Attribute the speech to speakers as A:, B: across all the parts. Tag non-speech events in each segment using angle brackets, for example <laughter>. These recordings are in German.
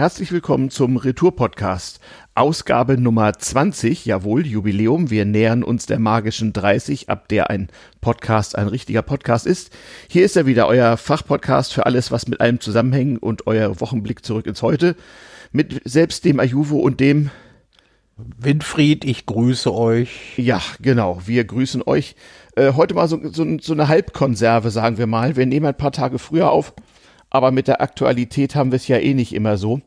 A: Herzlich willkommen zum Retour-Podcast. Ausgabe Nummer 20, jawohl, Jubiläum. Wir nähern uns der magischen 30, ab der ein Podcast ein richtiger Podcast ist. Hier ist er wieder, euer Fachpodcast für alles, was mit allem zusammenhängt und euer Wochenblick zurück ins Heute. Mit selbst dem Ajuvo und dem
B: Winfried, ich grüße euch.
A: Ja, genau, wir grüßen euch. Äh, heute mal so, so, so eine Halbkonserve, sagen wir mal. Wir nehmen ein paar Tage früher auf aber mit der Aktualität haben wir es ja eh nicht immer so.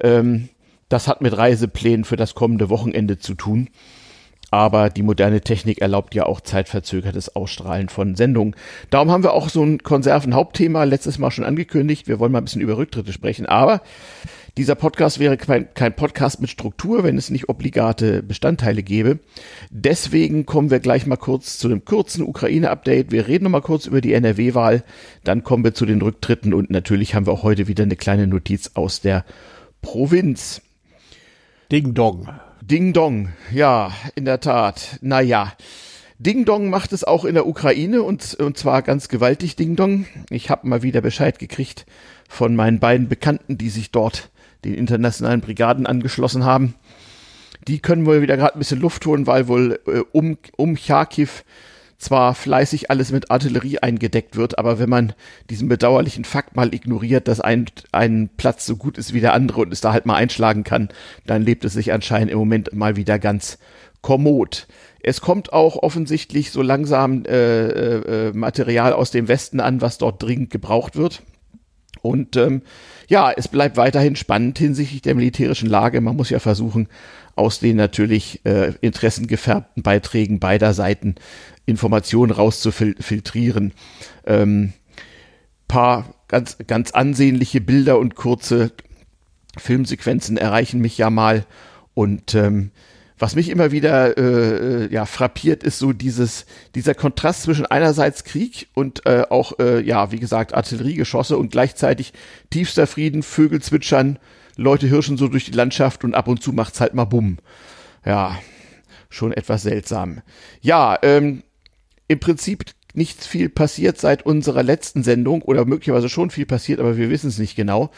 A: Ähm, das hat mit Reiseplänen für das kommende Wochenende zu tun. Aber die moderne Technik erlaubt ja auch zeitverzögertes Ausstrahlen von Sendungen. Darum haben wir auch so ein Konserven-Hauptthema letztes Mal schon angekündigt. Wir wollen mal ein bisschen über Rücktritte sprechen. Aber dieser Podcast wäre kein, kein Podcast mit Struktur, wenn es nicht obligate Bestandteile gäbe. Deswegen kommen wir gleich mal kurz zu einem kurzen Ukraine-Update. Wir reden noch mal kurz über die NRW-Wahl. Dann kommen wir zu den Rücktritten und natürlich haben wir auch heute wieder eine kleine Notiz aus der Provinz.
B: Ding Dong.
A: Ding Dong, ja, in der Tat. Naja. Ding Dong macht es auch in der Ukraine und, und zwar ganz gewaltig Ding Dong. Ich habe mal wieder Bescheid gekriegt von meinen beiden Bekannten, die sich dort den internationalen Brigaden angeschlossen haben. Die können wohl wieder gerade ein bisschen Luft holen, weil wohl äh, um, um Charkiw zwar fleißig alles mit Artillerie eingedeckt wird, aber wenn man diesen bedauerlichen Fakt mal ignoriert, dass ein, ein Platz so gut ist wie der andere und es da halt mal einschlagen kann, dann lebt es sich anscheinend im Moment mal wieder ganz kommod. Es kommt auch offensichtlich so langsam äh, äh, äh Material aus dem Westen an, was dort dringend gebraucht wird. Und ähm, ja, es bleibt weiterhin spannend hinsichtlich der militärischen Lage. Man muss ja versuchen, aus den natürlich äh, interessengefärbten Beiträgen beider Seiten Informationen rauszufiltrieren. Ähm, paar ganz, ganz ansehnliche Bilder und kurze Filmsequenzen erreichen mich ja mal. Und ähm, was mich immer wieder äh, äh, ja frappiert, ist so dieses dieser Kontrast zwischen einerseits Krieg und äh, auch äh, ja wie gesagt Artilleriegeschosse und gleichzeitig tiefster Frieden, Vögel zwitschern, Leute hirschen so durch die Landschaft und ab und zu macht's halt mal bumm. Ja, schon etwas seltsam. Ja, ähm, im Prinzip nichts viel passiert seit unserer letzten Sendung oder möglicherweise schon viel passiert, aber wir wissen es nicht genau.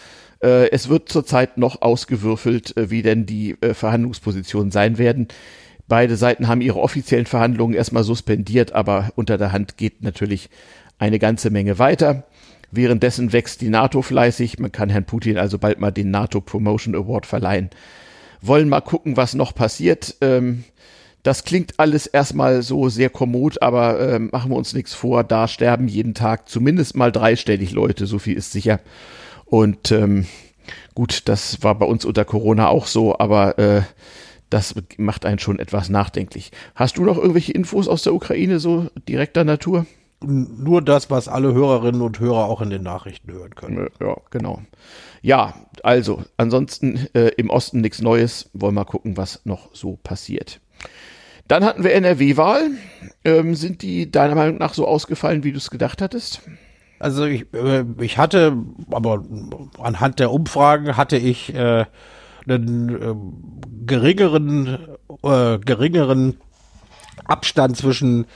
A: Äh, es wird zurzeit noch ausgewürfelt, äh, wie denn die äh, Verhandlungspositionen sein werden. Beide Seiten haben ihre offiziellen Verhandlungen erstmal suspendiert, aber unter der Hand geht natürlich eine ganze Menge weiter. Währenddessen wächst die NATO fleißig. Man kann Herrn Putin also bald mal den NATO Promotion Award verleihen. Wollen mal gucken, was noch passiert. Ähm, das klingt alles erstmal so sehr kommod, aber äh, machen wir uns nichts vor. Da sterben jeden Tag zumindest mal dreistellig Leute, so viel ist sicher. Und ähm, gut, das war bei uns unter Corona auch so, aber äh, das macht einen schon etwas nachdenklich. Hast du noch irgendwelche Infos aus der Ukraine so direkter Natur?
B: Nur das, was alle Hörerinnen und Hörer auch in den Nachrichten hören können.
A: Ja, genau. Ja, also, ansonsten äh, im Osten nichts Neues. Wollen wir mal gucken, was noch so passiert. Dann hatten wir NRW-Wahl. Ähm, sind die deiner Meinung nach so ausgefallen, wie du es gedacht hattest?
B: Also ich, äh, ich hatte, aber anhand der Umfragen hatte ich äh, einen äh, geringeren, äh, geringeren Abstand zwischen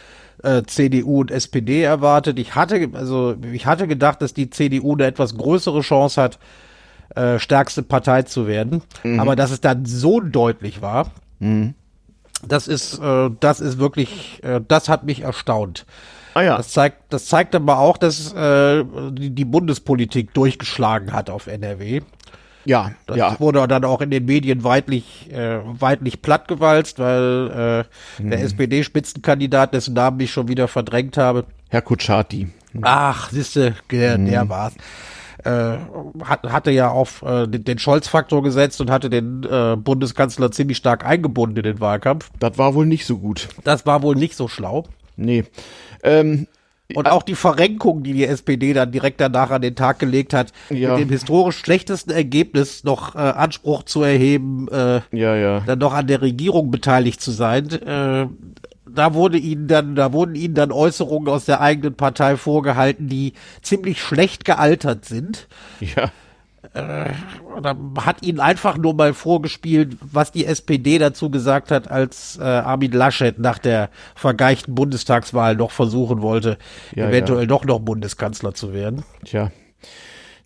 B: CDU und SPD erwartet. Ich hatte, also ich hatte gedacht, dass die CDU eine etwas größere Chance hat, stärkste Partei zu werden. Mhm. Aber dass es dann so deutlich war, mhm. das ist, das ist wirklich, das hat mich erstaunt. Ah ja. Das zeigt, das zeigt aber auch, dass äh, die, die Bundespolitik durchgeschlagen hat auf NRW. Ja, das ja. wurde dann auch in den Medien weitlich, äh, weitlich plattgewalzt, weil äh, hm. der SPD-Spitzenkandidat, dessen Namen ich schon wieder verdrängt habe.
A: Herr Kutschaty.
B: Ach, siehste, der, hm. der war's. Äh, hat, hatte ja auf äh, den, den Scholz-Faktor gesetzt und hatte den äh, Bundeskanzler ziemlich stark eingebunden in den Wahlkampf.
A: Das war wohl nicht so gut.
B: Das war wohl nicht so schlau.
A: Nee. Ähm,
B: und auch die Verrenkung, die die SPD dann direkt danach an den Tag gelegt hat, ja. mit dem historisch schlechtesten Ergebnis noch äh, Anspruch zu erheben, äh, ja, ja. dann noch an der Regierung beteiligt zu sein. Äh, da wurde ihnen dann, da wurden ihnen dann Äußerungen aus der eigenen Partei vorgehalten, die ziemlich schlecht gealtert sind.
A: Ja
B: äh, hat ihnen einfach nur mal vorgespielt, was die SPD dazu gesagt hat, als äh, Armin Laschet nach der vergeichten Bundestagswahl noch versuchen wollte, ja, eventuell ja. doch noch Bundeskanzler zu werden.
A: Tja.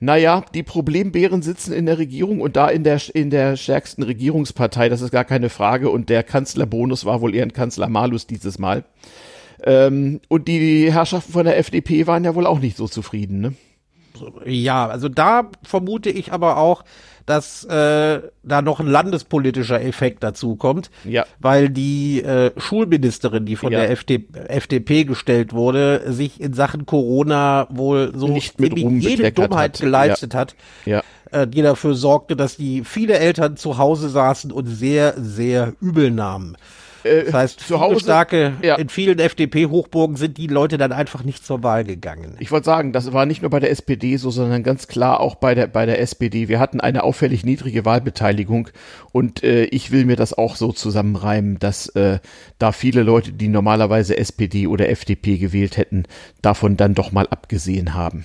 A: Naja, die Problembären sitzen in der Regierung und da in der, in der stärksten Regierungspartei, das ist gar keine Frage. Und der Kanzlerbonus war wohl eher ein Kanzler Malus dieses Mal. Ähm, und die Herrschaften von der FDP waren ja wohl auch nicht so zufrieden, ne?
B: Ja, also da vermute ich aber auch, dass äh, da noch ein landespolitischer Effekt dazu kommt,
A: ja.
B: weil die äh, Schulministerin, die von ja. der FD FDP gestellt wurde, sich in Sachen Corona wohl so
A: Nicht mit jede
B: Dummheit
A: hat.
B: geleistet
A: ja.
B: hat,
A: ja.
B: Äh, die dafür sorgte, dass die viele Eltern zu Hause saßen und sehr, sehr übel nahmen.
A: Äh,
B: Das heißt,
A: zu Hause,
B: starke,
A: ja.
B: in vielen FDP-Hochburgen sind die Leute dann einfach nicht zur Wahl gegangen.
A: Ich wollte sagen, das war nicht nur bei der SPD so, sondern ganz klar auch bei der, bei der SPD. Wir hatten eine auffällig niedrige Wahlbeteiligung und äh, ich will mir das auch so zusammenreimen, dass äh, da viele Leute, die normalerweise SPD oder FDP gewählt hätten, davon dann doch mal abgesehen haben.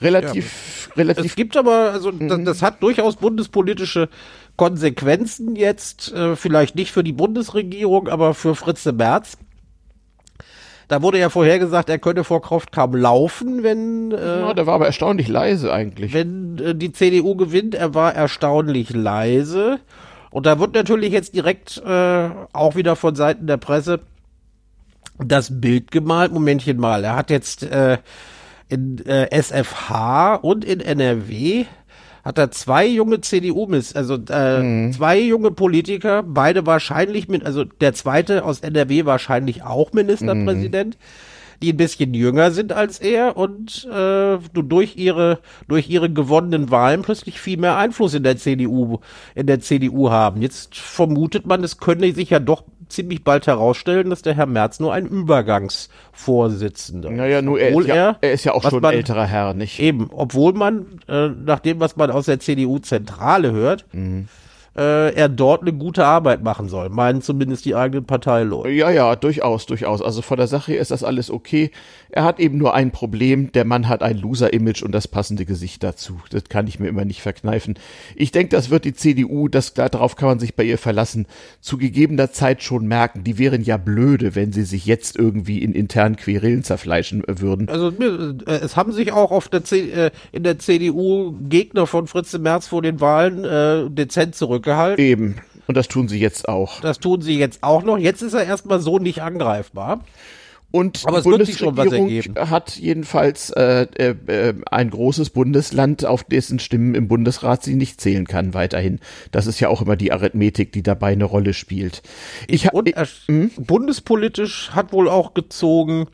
A: Relativ, relativ.
B: Es gibt aber, also
A: Mhm.
B: das, das hat durchaus bundespolitische Konsequenzen jetzt, äh, vielleicht nicht für die Bundesregierung, aber für Fritze Merz. Da wurde ja vorher gesagt, er könne vor Kraft kaum laufen, wenn, äh,
A: ja, der war aber erstaunlich leise eigentlich.
B: wenn äh, die CDU gewinnt. Er war erstaunlich leise. Und da wird natürlich jetzt direkt äh, auch wieder von Seiten der Presse das Bild gemalt. Momentchen mal, er hat jetzt äh, in äh, SFH und in NRW hat er zwei junge CDU miss also äh, zwei junge Politiker, beide wahrscheinlich mit, also der zweite aus NRW wahrscheinlich auch Ministerpräsident, die ein bisschen jünger sind als er und äh, du durch ihre durch ihre gewonnenen Wahlen plötzlich viel mehr Einfluss in der CDU in der CDU haben. Jetzt vermutet man, es könne sich ja doch ziemlich bald herausstellen, dass der Herr Merz nur ein Übergangsvorsitzender
A: naja, nur er
B: Obwohl
A: ist, ja,
B: er,
A: er ist ja auch schon
B: man-
A: ein älterer Herr, nicht?
B: Eben, obwohl man, äh, nach dem, was man aus der CDU-Zentrale hört, äh, er dort eine gute Arbeit machen soll. Meinen zumindest die eigenen Parteileute.
A: Ja, ja, durchaus, durchaus. Also von der Sache ist das alles okay. Er hat eben nur ein Problem. Der Mann hat ein Loser-Image und das passende Gesicht dazu. Das kann ich mir immer nicht verkneifen. Ich denke, das wird die CDU, das, darauf kann man sich bei ihr verlassen, zu gegebener Zeit schon merken. Die wären ja blöde, wenn sie sich jetzt irgendwie in internen Querelen zerfleischen würden.
B: Also äh, es haben sich auch auf der C äh, in der CDU Gegner von Fritze Merz vor den Wahlen äh, dezent zurückgehalten.
A: Eben. Und das tun sie jetzt auch.
B: Das tun sie jetzt auch noch. Jetzt ist er erstmal so nicht angreifbar.
A: Und
B: Aber
A: die
B: es wird sich schon was
A: Bundesregierung
B: ergeben.
A: hat jedenfalls äh, äh, ein großes Bundesland, auf dessen Stimmen im Bundesrat sie nicht zählen kann weiterhin. Das ist ja auch immer die Arithmetik, die dabei eine Rolle spielt. Ich,
B: Und
A: ich,
B: er, bundespolitisch hat wohl auch gezogen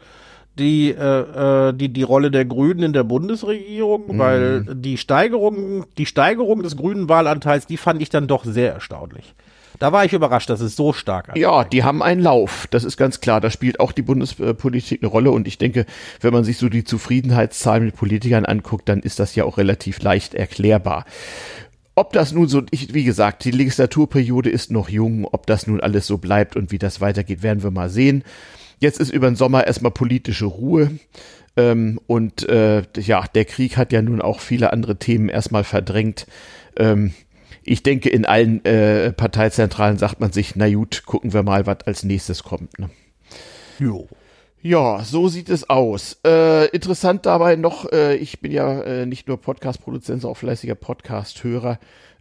B: die, äh, äh, die, die Rolle der Grünen in der Bundesregierung, weil die Steigerung, die Steigerung des grünen Wahlanteils, die fand ich dann doch sehr erstaunlich. Da war ich überrascht, dass es so stark ist.
A: ja, die haben einen Lauf, das ist ganz klar. Da spielt auch die Bundespolitik eine Rolle und ich denke, wenn man sich so die Zufriedenheitszahlen mit Politikern anguckt, dann ist das ja auch relativ leicht erklärbar. Ob das nun so, ich, wie gesagt, die Legislaturperiode ist noch jung, ob das nun alles so bleibt und wie das weitergeht, werden wir mal sehen. Jetzt ist über den Sommer erstmal politische Ruhe. Ähm, und äh, ja, der Krieg hat ja nun auch viele andere Themen erstmal verdrängt. Ähm, ich denke, in allen äh, Parteizentralen sagt man sich, na gut, gucken wir mal, was als nächstes kommt. Ne?
B: Jo.
A: Ja, so sieht es aus. Äh, interessant dabei noch, äh, ich bin ja äh, nicht nur Podcast-Produzent, sondern auch fleißiger Podcast-Hörer.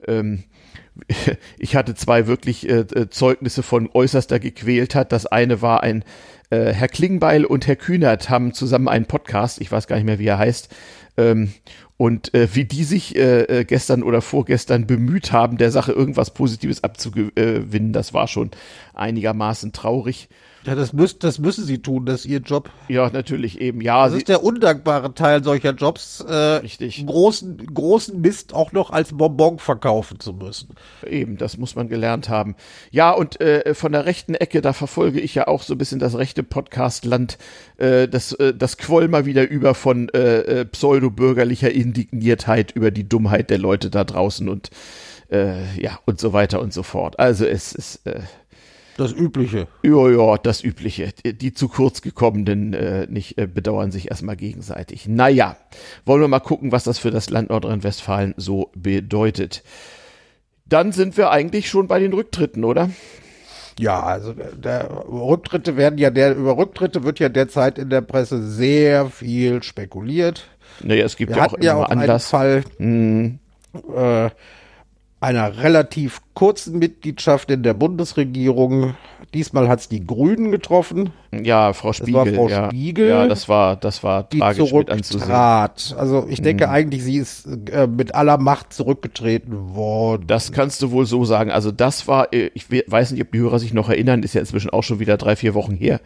A: Ähm, <laughs> ich hatte zwei wirklich äh, äh, Zeugnisse von äußerster Gequältheit. Das eine war ein äh, Herr Klingbeil und Herr Kühnert haben zusammen einen Podcast, ich weiß gar nicht mehr, wie er heißt. Ähm, und äh, wie die sich äh, äh, gestern oder vorgestern bemüht haben, der Sache irgendwas Positives abzugewinnen, das war schon einigermaßen traurig.
B: Ja, das, müsst, das müssen sie tun, das ist ihr Job.
A: Ja, natürlich eben. Ja,
B: Das ist der undankbare Teil solcher Jobs, äh,
A: Richtig.
B: großen, großen Mist auch noch als Bonbon verkaufen zu müssen.
A: Eben, das muss man gelernt haben. Ja, und äh, von der rechten Ecke, da verfolge ich ja auch so ein bisschen das rechte Podcast-Land. Äh, das, äh, das quoll mal wieder über von äh, äh, pseudo-bürgerlicher Indigniertheit über die Dummheit der Leute da draußen und äh, ja, und so weiter und so fort. Also es ist, äh,
B: Das Übliche.
A: ja, ja, das Übliche. Die, zu kurz gekommenen äh, nicht äh, bedauern sich erstmal gegenseitig. Naja, wollen wir mal gucken, was das für das Land Nordrhein-Westfalen so bedeutet. Dann sind wir eigentlich schon bei den Rücktritten, oder?
B: Ja, also der, der Rücktritte werden ja der über Rücktritte wird ja derzeit in der Presse sehr viel spekuliert.
A: Naja, es gibt
B: Wir
A: ja auch
B: hatten ja
A: immer
B: auch einen
A: Anlass.
B: Fall
A: Mhm.
B: äh, einer relativ kurzen Mitgliedschaft in der Bundesregierung. Diesmal hat es die Grünen getroffen,
A: Ja, Frau Spiegel.
B: war Frau
A: ja.
B: Spiegel,
A: Ja, das war, das war
B: die
A: tragisch
B: zurücktrat. Also ich denke eigentlich, sie ist äh, mit aller Macht zurückgetreten worden.
A: Das kannst du wohl so sagen. Also das war, äh, ich we- weiß nicht, ob die Hörer sich noch erinnern, ist ja inzwischen auch schon wieder drei, vier Wochen her.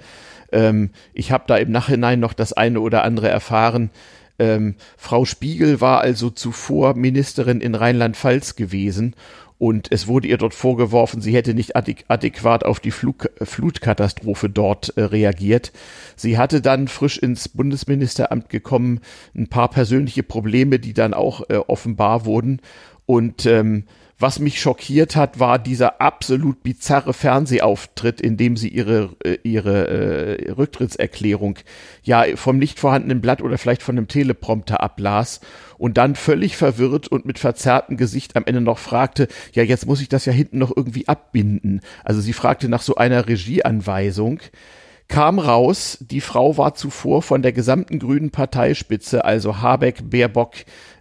A: Ähm, ich habe da im Nachhinein noch das eine oder andere erfahren. Ähm, Frau Spiegel war also zuvor Ministerin in Rheinland-Pfalz gewesen und es wurde ihr dort vorgeworfen, sie hätte nicht adäq adäquat auf die Flug Flutkatastrophe dort äh, reagiert. Sie hatte dann frisch ins Bundesministeramt gekommen, ein paar persönliche Probleme, die dann auch äh, offenbar wurden und ähm, was mich schockiert hat, war dieser absolut bizarre Fernsehauftritt, in dem sie ihre, äh, ihre äh, Rücktrittserklärung ja vom nicht vorhandenen Blatt oder vielleicht von einem Teleprompter ablas und dann völlig verwirrt und mit verzerrtem Gesicht am Ende noch fragte, ja, jetzt muss ich das ja hinten noch irgendwie abbinden. Also sie fragte nach so einer Regieanweisung kam raus, die Frau war zuvor von der gesamten grünen Parteispitze, also Habeck, Baerbock,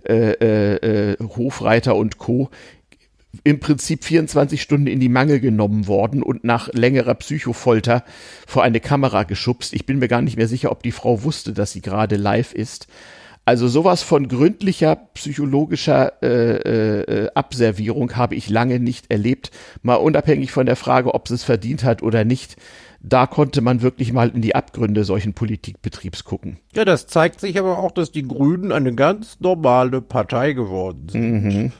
A: äh, äh, äh, Hofreiter und Co., im Prinzip 24 Stunden in die Mangel genommen worden und nach längerer Psychofolter vor eine Kamera geschubst. Ich bin mir gar nicht mehr sicher, ob die Frau wusste, dass sie gerade live ist. Also sowas von gründlicher psychologischer äh, äh, Abservierung habe ich lange nicht erlebt. Mal unabhängig von der Frage, ob sie es verdient hat oder nicht. Da konnte man wirklich mal in die Abgründe solchen Politikbetriebs gucken.
B: Ja, das zeigt sich aber auch, dass die Grünen eine ganz normale Partei geworden sind.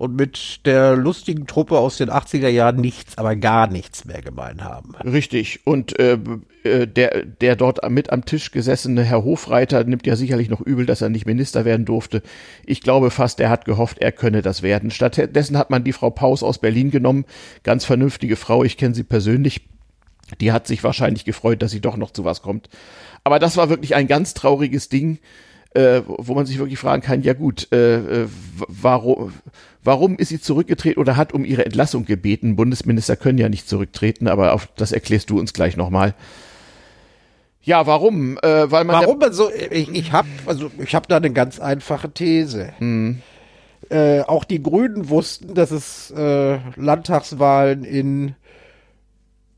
B: Und mit der lustigen Truppe aus den 80er Jahren nichts, aber gar nichts mehr gemein haben.
A: Richtig. Und äh, äh, der, der dort mit am Tisch gesessene Herr Hofreiter nimmt ja sicherlich noch übel, dass er nicht Minister werden durfte. Ich glaube fast, er hat gehofft, er könne das werden. Stattdessen hat man die Frau Paus aus Berlin genommen. Ganz vernünftige Frau, ich kenne sie persönlich. Die hat sich wahrscheinlich gefreut, dass sie doch noch zu was kommt. Aber das war wirklich ein ganz trauriges Ding, äh, wo man sich wirklich fragen kann, ja gut, äh, äh, warum, warum ist sie zurückgetreten oder hat um ihre Entlassung gebeten? Bundesminister können ja nicht zurücktreten, aber auf das erklärst du uns gleich nochmal. Ja, warum? Äh, weil man
B: Warum also ich, ich habe also ich habe da eine ganz einfache These. Äh, auch die Grünen wussten, dass es äh, Landtagswahlen in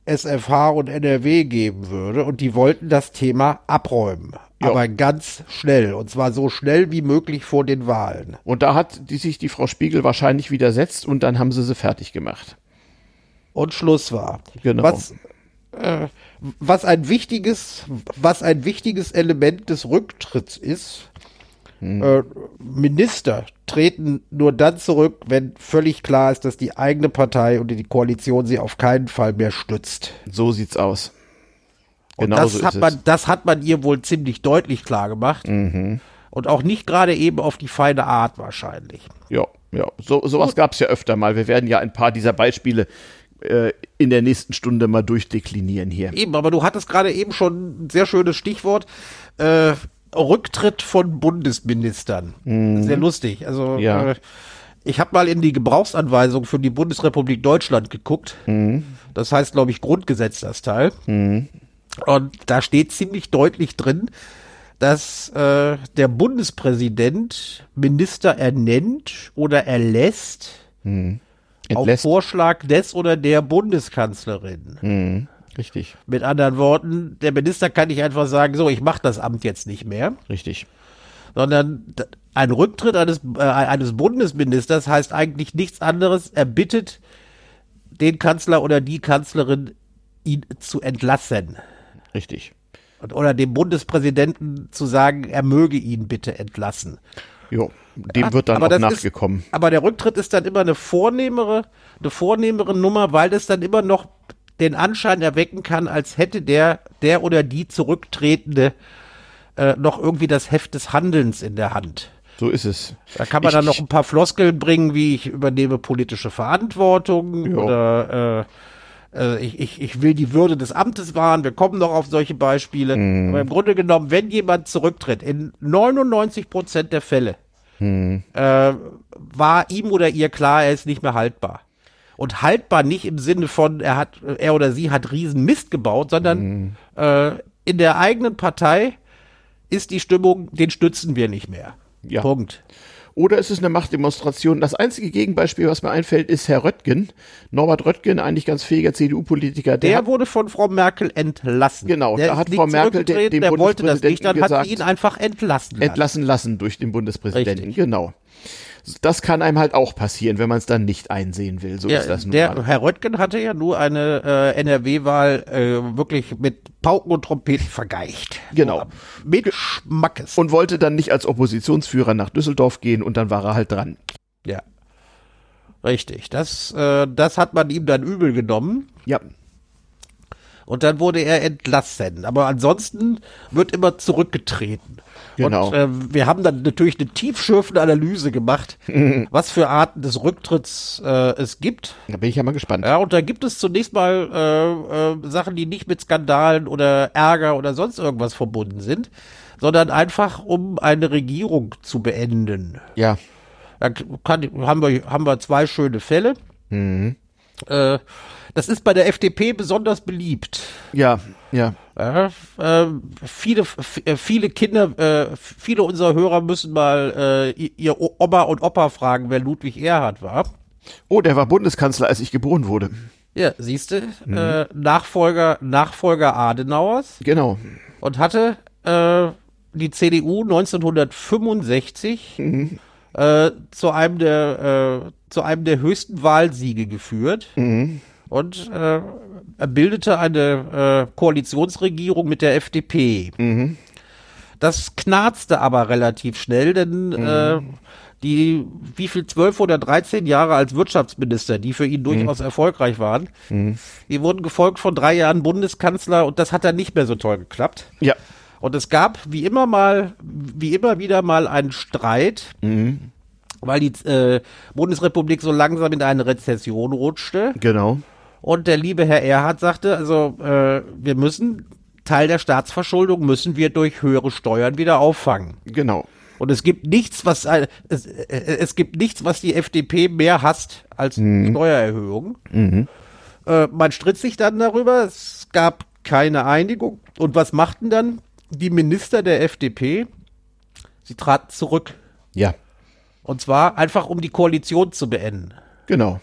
B: SFH und NRW geben würde und die wollten das Thema abräumen,
A: Ja.
B: aber ganz schnell und zwar so schnell wie möglich vor den Wahlen.
A: Und da hat die sich die Frau Spiegel wahrscheinlich widersetzt und dann haben sie sie fertig gemacht.
B: Und Schluss war.
A: Genau.
B: Was, äh, was ein wichtiges, was ein wichtiges Element des Rücktritts ist, äh, Minister treten nur dann zurück, wenn völlig klar ist, dass die eigene Partei und die Koalition sie auf keinen Fall mehr stützt.
A: So sieht's aus. Genau
B: das
A: so
B: hat man,
A: es.
B: das hat man ihr wohl ziemlich deutlich klar gemacht.
A: Mhm.
B: Und auch nicht gerade eben auf die feine Art wahrscheinlich.
A: Ja, ja. So, sowas gab's ja öfter mal. Wir werden ja ein paar dieser Beispiele äh, in der nächsten Stunde mal durchdeklinieren hier.
B: Eben, aber du hattest gerade eben schon ein sehr schönes Stichwort. Äh, Rücktritt von Bundesministern. Sehr lustig. Also
A: Mhm. Ja.
B: äh, ich habe mal in die Gebrauchsanweisung für die Bundesrepublik Deutschland geguckt.
A: Mhm.
B: Das heißt, glaube ich, Grundgesetz, das Teil. Und da steht ziemlich deutlich drin, dass äh, der Bundespräsident Minister ernennt oder erlässt auf
A: Entlässt.
B: Vorschlag des oder der Bundeskanzlerin.
A: Mhm. Richtig,
B: Mit anderen Worten, der Minister kann nicht einfach sagen, so, ich mache das Amt jetzt nicht mehr,
A: richtig.
B: sondern ein Rücktritt eines, äh, eines Bundesministers heißt eigentlich nichts anderes. Er bittet den Kanzler oder die Kanzlerin, ihn zu entlassen.
A: Richtig.
B: Und, oder dem Bundespräsidenten zu sagen, er möge ihn bitte entlassen.
A: Jo, dem wird dann
B: Aber
A: auch nachgekommen.
B: Ist, aber der Rücktritt ist dann immer eine vornehmere, eine vornehmere Nummer, weil das dann immer noch den Anschein erwecken kann, als hätte der, der oder die Zurücktretende äh, noch irgendwie das Heft des Handelns in der Hand.
A: So ist es.
B: Da kann man
A: Ich-
B: dann noch ein paar Floskeln bringen, wie ich übernehme politische Verantwortung
A: Ja.
B: oder äh, äh, ich, ich, ich will die Würde des Amtes wahren. Wir kommen noch auf solche Beispiele.
A: Mhm.
B: Aber im Grunde genommen, wenn jemand zurücktritt, in 99 Prozent der Fälle,
A: Mhm.
B: äh, war ihm oder ihr klar, er ist nicht mehr haltbar. Und haltbar nicht im Sinne von, er hat, er oder sie hat riesen Mist gebaut, sondern
A: Mhm.
B: äh, in der eigenen Partei ist die Stimmung, den stützen wir nicht mehr.
A: Ja.
B: Punkt.
A: Oder ist es eine Machtdemonstration? Das einzige Gegenbeispiel, was mir einfällt, ist Herr Röttgen. Norbert Röttgen, eigentlich ganz fähiger CDU-Politiker.
B: Der,
A: hat,
B: wurde von Frau Merkel entlassen.
A: Genau,
B: der
A: da hat Frau Merkel den- dem
B: der wollte das nicht, dann
A: Bundespräsidenten
B: hat sie ihn
A: gesagt,
B: einfach entlassen. lassen.
A: entlassen lassen durch den Bundespräsidenten.
B: Richtig.
A: Genau. Das kann einem halt auch passieren, wenn man es dann nicht einsehen will. So
B: Ja,
A: ist das nun
B: der
A: mal.
B: Herr Röttgen hatte ja nur eine äh, NRW-Wahl äh, wirklich mit Pauken und Trompeten vergeicht.
A: Genau.
B: Mit Schmackes.
A: Und wollte dann nicht als Oppositionsführer nach Düsseldorf gehen und dann war er halt dran.
B: ja. Richtig. Das, äh, das hat man ihm dann übel genommen.
A: Ja,
B: Und dann wurde er entlassen. Aber ansonsten wird immer zurückgetreten.
A: Genau.
B: Und äh, wir haben dann natürlich eine tiefschürfende Analyse gemacht, <laughs> was für Arten des Rücktritts äh, es gibt.
A: da bin ich ja mal gespannt.
B: Ja, und da gibt es zunächst mal äh, äh, Sachen, die nicht mit Skandalen oder Ärger oder sonst irgendwas verbunden sind, sondern einfach um eine Regierung zu beenden.
A: Ja,
B: Da kann, haben, wir, haben wir zwei schöne Fälle. Äh, das ist bei der FDP besonders beliebt.
A: ja, ja.
B: Ja, äh, viele, äh, viele Kinder, äh, viele unserer Hörer müssen mal äh, ihr Oma und Opa fragen, wer Ludwig Erhard war.
A: Oh, der war Bundeskanzler, als ich geboren wurde.
B: Ja, siehste, äh, Nachfolger, Nachfolger Adenauers
A: Genau.
B: und hatte äh, die CDU 1965 äh, zu einem der äh, zu einem der höchsten Wahlsiege geführt und äh, er bildete eine äh, Koalitionsregierung mit der FDP. Das knarzte aber relativ schnell, denn äh, die, wie viel, zwölf oder dreizehn Jahre als Wirtschaftsminister, die für ihn durchaus erfolgreich waren, die wurden gefolgt von drei Jahren Bundeskanzler und das hat dann nicht mehr so toll geklappt.
A: Ja,
B: Und es gab wie immer mal, wie immer wieder mal einen Streit, weil die äh, Bundesrepublik so langsam in eine Rezession rutschte.
A: genau.
B: Und der liebe Herr Erhard sagte, also äh, wir müssen Teil der Staatsverschuldung müssen wir durch höhere Steuern wieder auffangen.
A: Genau.
B: Und es gibt nichts, was äh, es, äh, es gibt nichts, was die FDP mehr hasst als Steuererhöhungen. Äh, man stritt sich dann darüber. Es gab keine Einigung. Und was machten dann die Minister der FDP? Sie traten zurück.
A: Ja,
B: Und zwar einfach, um die Koalition zu beenden.
A: genau.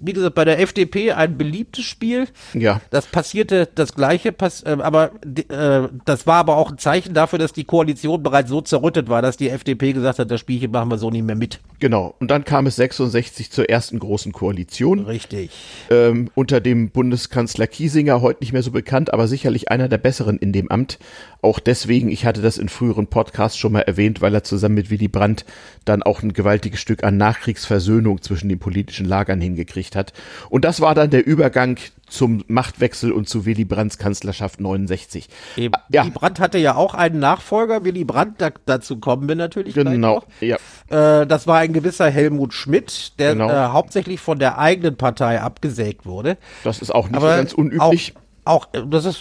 B: Wie gesagt, bei der FDP ein beliebtes Spiel.
A: Ja,
B: Das passierte das gleiche, pass äh, aber äh, das war aber auch ein Zeichen dafür, dass die Koalition bereits so zerrüttet war, dass die FDP gesagt hat, das Spielchen machen wir so nicht mehr mit.
A: genau. Und dann kam es 66 zur ersten großen Koalition.
B: Richtig.
A: ähm, unter dem Bundeskanzler Kiesinger, heute nicht mehr so bekannt, aber sicherlich einer der besseren in dem Amt. Auch deswegen, ich hatte das in früheren Podcasts schon mal erwähnt, weil er zusammen mit Willy Brandt dann auch ein gewaltiges Stück an Nachkriegsversöhnung zwischen den politischen Lagern hingekriegt hat. Und das war dann der Übergang zum Machtwechsel und zu Willy Brandts Kanzlerschaft 69.
B: Eben.
A: Ja.
B: Willy Brandt hatte ja auch einen Nachfolger, Willy Brandt, da, dazu kommen wir natürlich gleich
A: Genau. Ja.
B: Äh, das war ein gewisser Helmut Schmidt, der
A: Genau.
B: äh, hauptsächlich von der eigenen Partei abgesägt wurde.
A: Das ist auch nicht
B: Aber
A: ganz unüblich.
B: Auch, auch, äh, das ist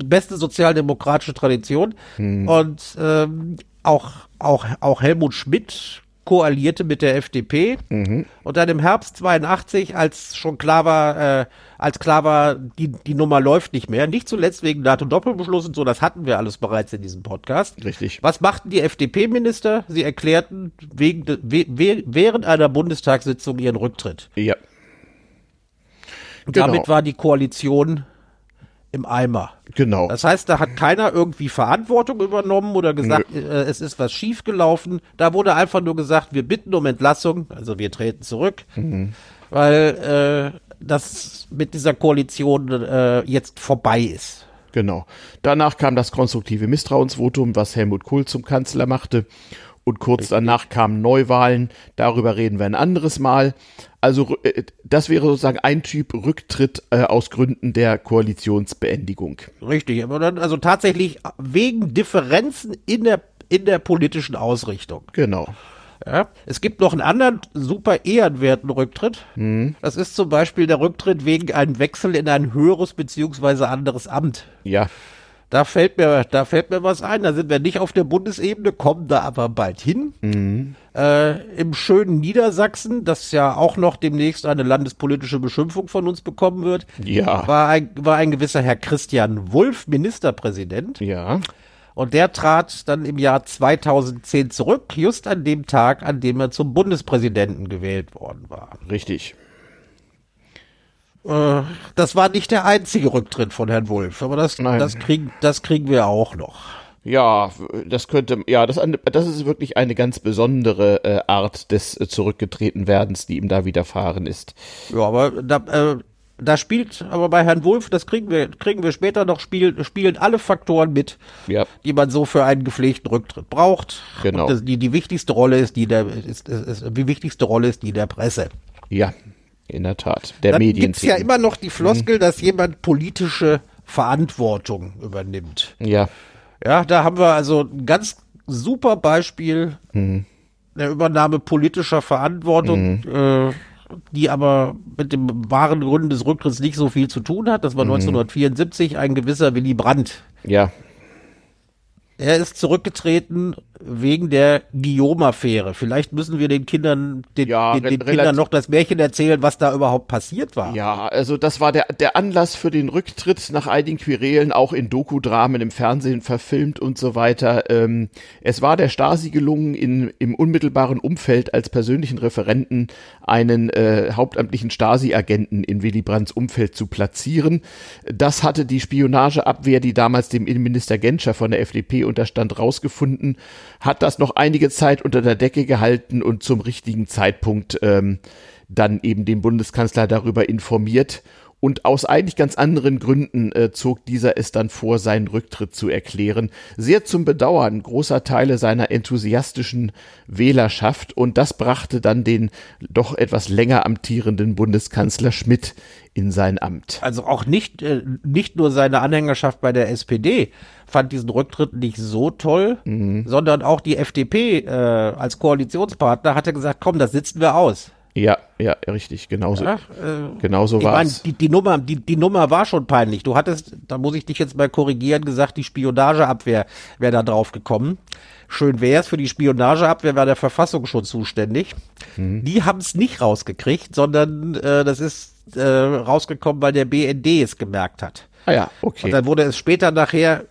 B: die beste sozialdemokratische Tradition.
A: Hm.
B: Und ähm, auch, auch, auch Helmut Schmidt koalierte mit der FDP.
A: Mhm.
B: Und dann im Herbst 82, als schon klar war, äh, als klar war, die, die Nummer läuft nicht mehr, nicht zuletzt wegen NATO-Doppelbeschluss und so, das hatten wir alles bereits in diesem Podcast.
A: Richtig.
B: Was machten die FDP-Minister? Sie erklärten wegen we, we, während einer Bundestagssitzung ihren Rücktritt.
A: Ja.
B: Und
A: Genau.
B: damit war die Koalition im Eimer.
A: Genau.
B: Das heißt, da hat keiner irgendwie Verantwortung übernommen oder gesagt, äh, es ist was schiefgelaufen. Da wurde einfach nur gesagt, wir bitten um Entlassung, also wir treten zurück, weil äh, das mit dieser Koalition äh, jetzt vorbei ist.
A: Genau. Danach kam das konstruktive Misstrauensvotum, was Helmut Kohl zum Kanzler machte. Und kurz danach kamen Neuwahlen. Darüber reden wir ein anderes Mal. Also äh, das wäre sozusagen ein Typ Rücktritt äh, aus Gründen der Koalitionsbeendigung.
B: Richtig, aber dann also tatsächlich wegen Differenzen in der in der politischen Ausrichtung.
A: Genau.
B: Ja, es gibt noch einen anderen super ehrenwerten Rücktritt. Das ist zum Beispiel der Rücktritt wegen einem Wechsel in ein höheres beziehungsweise anderes Amt.
A: Ja.
B: Da fällt mir, da fällt mir was ein. Da sind wir nicht auf der Bundesebene, kommen da aber bald hin. Äh, Im schönen Niedersachsen, das ja auch noch demnächst eine landespolitische Beschimpfung von uns bekommen wird,
A: Ja.
B: war ein, war ein gewisser Herr Christian Wulff Ministerpräsident.
A: Ja.
B: Und der trat dann im Jahr 2010 zurück, just an dem Tag, an dem er zum Bundespräsidenten gewählt worden war.
A: Richtig.
B: Äh, das war nicht der einzige Rücktritt von Herrn Wulff, aber das,
A: Nein.
B: das, kriegen, das kriegen wir auch noch.
A: Ja, das könnte, ja, das, das ist wirklich eine ganz besondere äh, Art des äh, Zurückgetretenwerdens, die ihm da widerfahren ist.
B: Ja, aber da, äh, da spielt, aber bei Herrn Wulff, das kriegen wir, kriegen wir später noch, spiel, spielen alle Faktoren mit,
A: Ja,
B: die man so für einen gepflegten Rücktritt braucht.
A: Genau.
B: Das, die, die wichtigste Rolle ist die der, ist, ist, ist, die wichtigste Rolle ist die der Presse.
A: ja, in der Tat. Der
B: Dann
A: Medien.
B: gibt's ja immer noch die Floskel, dass jemand politische Verantwortung übernimmt.
A: Ja,
B: Ja, da haben wir also ein ganz super Beispiel der Übernahme politischer Verantwortung, äh, die aber mit dem wahren Gründen des Rücktritts nicht so viel zu tun hat. Das war 1974 ein gewisser Willy Brandt.
A: ja,
B: Er ist zurückgetreten wegen der Guillaume-Affäre. Vielleicht müssen wir den Kindern, den,
A: Ja,
B: den, den Kindern noch das Märchen erzählen, was da überhaupt passiert war.
A: ja, also das war der, der Anlass für den Rücktritt nach einigen Querelen, auch in Dokudramen im Fernsehen verfilmt und so weiter. Ähm, es war der Stasi gelungen, in, im unmittelbaren Umfeld als persönlichen Referenten einen äh, hauptamtlichen Stasi-Agenten in Willy Brandts Umfeld zu platzieren. Das hatte die Spionageabwehr, die damals dem Innenminister Genscher von der FDP unterstand, rausgefunden, hat das noch einige Zeit unter der Decke gehalten und zum richtigen Zeitpunkt ähm, dann eben den Bundeskanzler darüber informiert. Und aus eigentlich ganz anderen Gründen äh, zog dieser es dann vor, seinen Rücktritt zu erklären. Sehr zum Bedauern großer Teile seiner enthusiastischen Wählerschaft. Und das brachte dann den doch etwas länger amtierenden Bundeskanzler Schmidt in sein Amt.
B: Also auch nicht, äh, nicht nur seine Anhängerschaft bei der SPD fand diesen Rücktritt nicht so toll,
A: Mhm.
B: sondern auch die FDP äh, als Koalitionspartner hatte gesagt, komm, das sitzen wir aus.
A: Ja, ja, richtig, genauso,
B: Ja, äh,
A: genauso war es.
B: die, die, Nummer, die, die Nummer war schon peinlich. Du hattest, da muss ich dich jetzt mal korrigieren, gesagt, die Spionageabwehr wäre da drauf gekommen. Schön wär's, für die Spionageabwehr war der Verfassungsschutz zuständig.
A: Mhm.
B: Die haben es nicht rausgekriegt, sondern äh, das ist äh, rausgekommen, weil der BND es gemerkt hat.
A: Ah ja,
B: Und
A: okay.
B: dann wurde es später nachher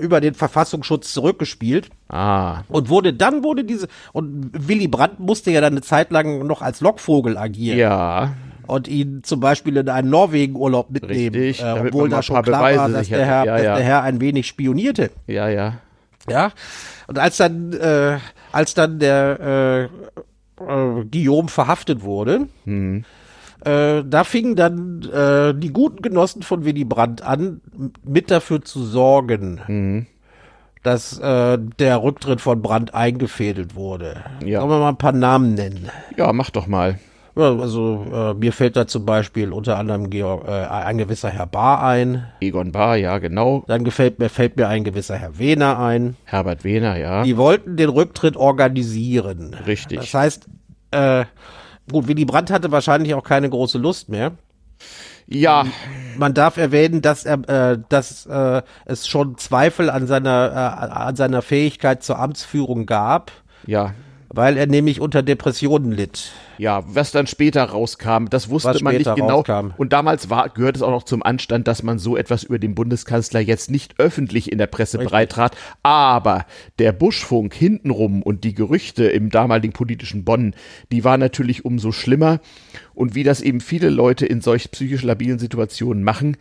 B: über den Verfassungsschutz zurückgespielt
A: Ah,
B: und wurde dann wurde diese und Willy Brandt musste ja dann eine Zeit lang noch als Lockvogel agieren
A: ja,
B: und ihn zum Beispiel in einen Norwegen-Urlaub mitnehmen,
A: Richtig,
B: äh, obwohl da schon klar war,
A: Beweise
B: dass
A: sicher
B: der, Herr.
A: Ja,
B: dass
A: ja.
B: der Herr ein wenig spionierte.
A: ja, ja.
B: Ja, und als dann äh, als dann der äh, äh, Guillaume verhaftet wurde,
A: Hm.
B: Äh, da fingen dann äh, die guten Genossen von Willy Brandt an, mit dafür zu sorgen,
A: Hm.
B: dass äh, der Rücktritt von Brandt eingefädelt wurde.
A: Ja.
B: Sollen wir mal ein paar Namen nennen?
A: Ja, mach doch mal.
B: Ja, also äh, mir fällt da zum Beispiel unter anderem Georg, äh, ein gewisser Herr Bahr ein.
A: Egon Bahr, ja, genau.
B: Dann gefällt mir, fällt mir ein gewisser Herr Wehner ein.
A: Herbert Wehner, ja.
B: Die wollten den Rücktritt organisieren.
A: Richtig.
B: Das heißt, äh, gut, Willy Brandt hatte wahrscheinlich auch keine große Lust mehr.
A: Ja,
B: Man darf erwähnen, dass er, äh, dass äh, es schon Zweifel an seiner, äh, an seiner Fähigkeit zur Amtsführung gab,
A: ja,
B: weil er nämlich unter Depressionen litt.
A: ja, was dann später rauskam, das wusste
B: Was
A: man nicht genau.
B: rauskam.
A: Und damals war, gehört es auch noch zum Anstand, dass man so etwas über den Bundeskanzler jetzt nicht öffentlich in der Presse
B: Richtig.
A: bereitrat. Aber der Buschfunk hintenrum und die Gerüchte im damaligen politischen Bonn, die war natürlich umso schlimmer. Und wie das eben viele Leute in solch psychisch labilen Situationen machen,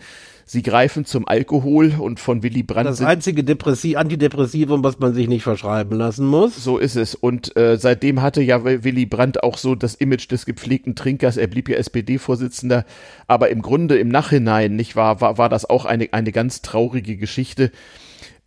A: sie greifen zum Alkohol und von Willy Brandt
B: Das einzige Depressi Antidepressivum, was man sich nicht verschreiben lassen muss.
A: So ist es. Und äh, seitdem hatte ja Willy Brandt auch so das Image des gepflegten Trinkers. Er blieb ja SPD-Vorsitzender. Aber im Grunde, im Nachhinein, nicht wahr, war, war das auch eine, eine ganz traurige Geschichte.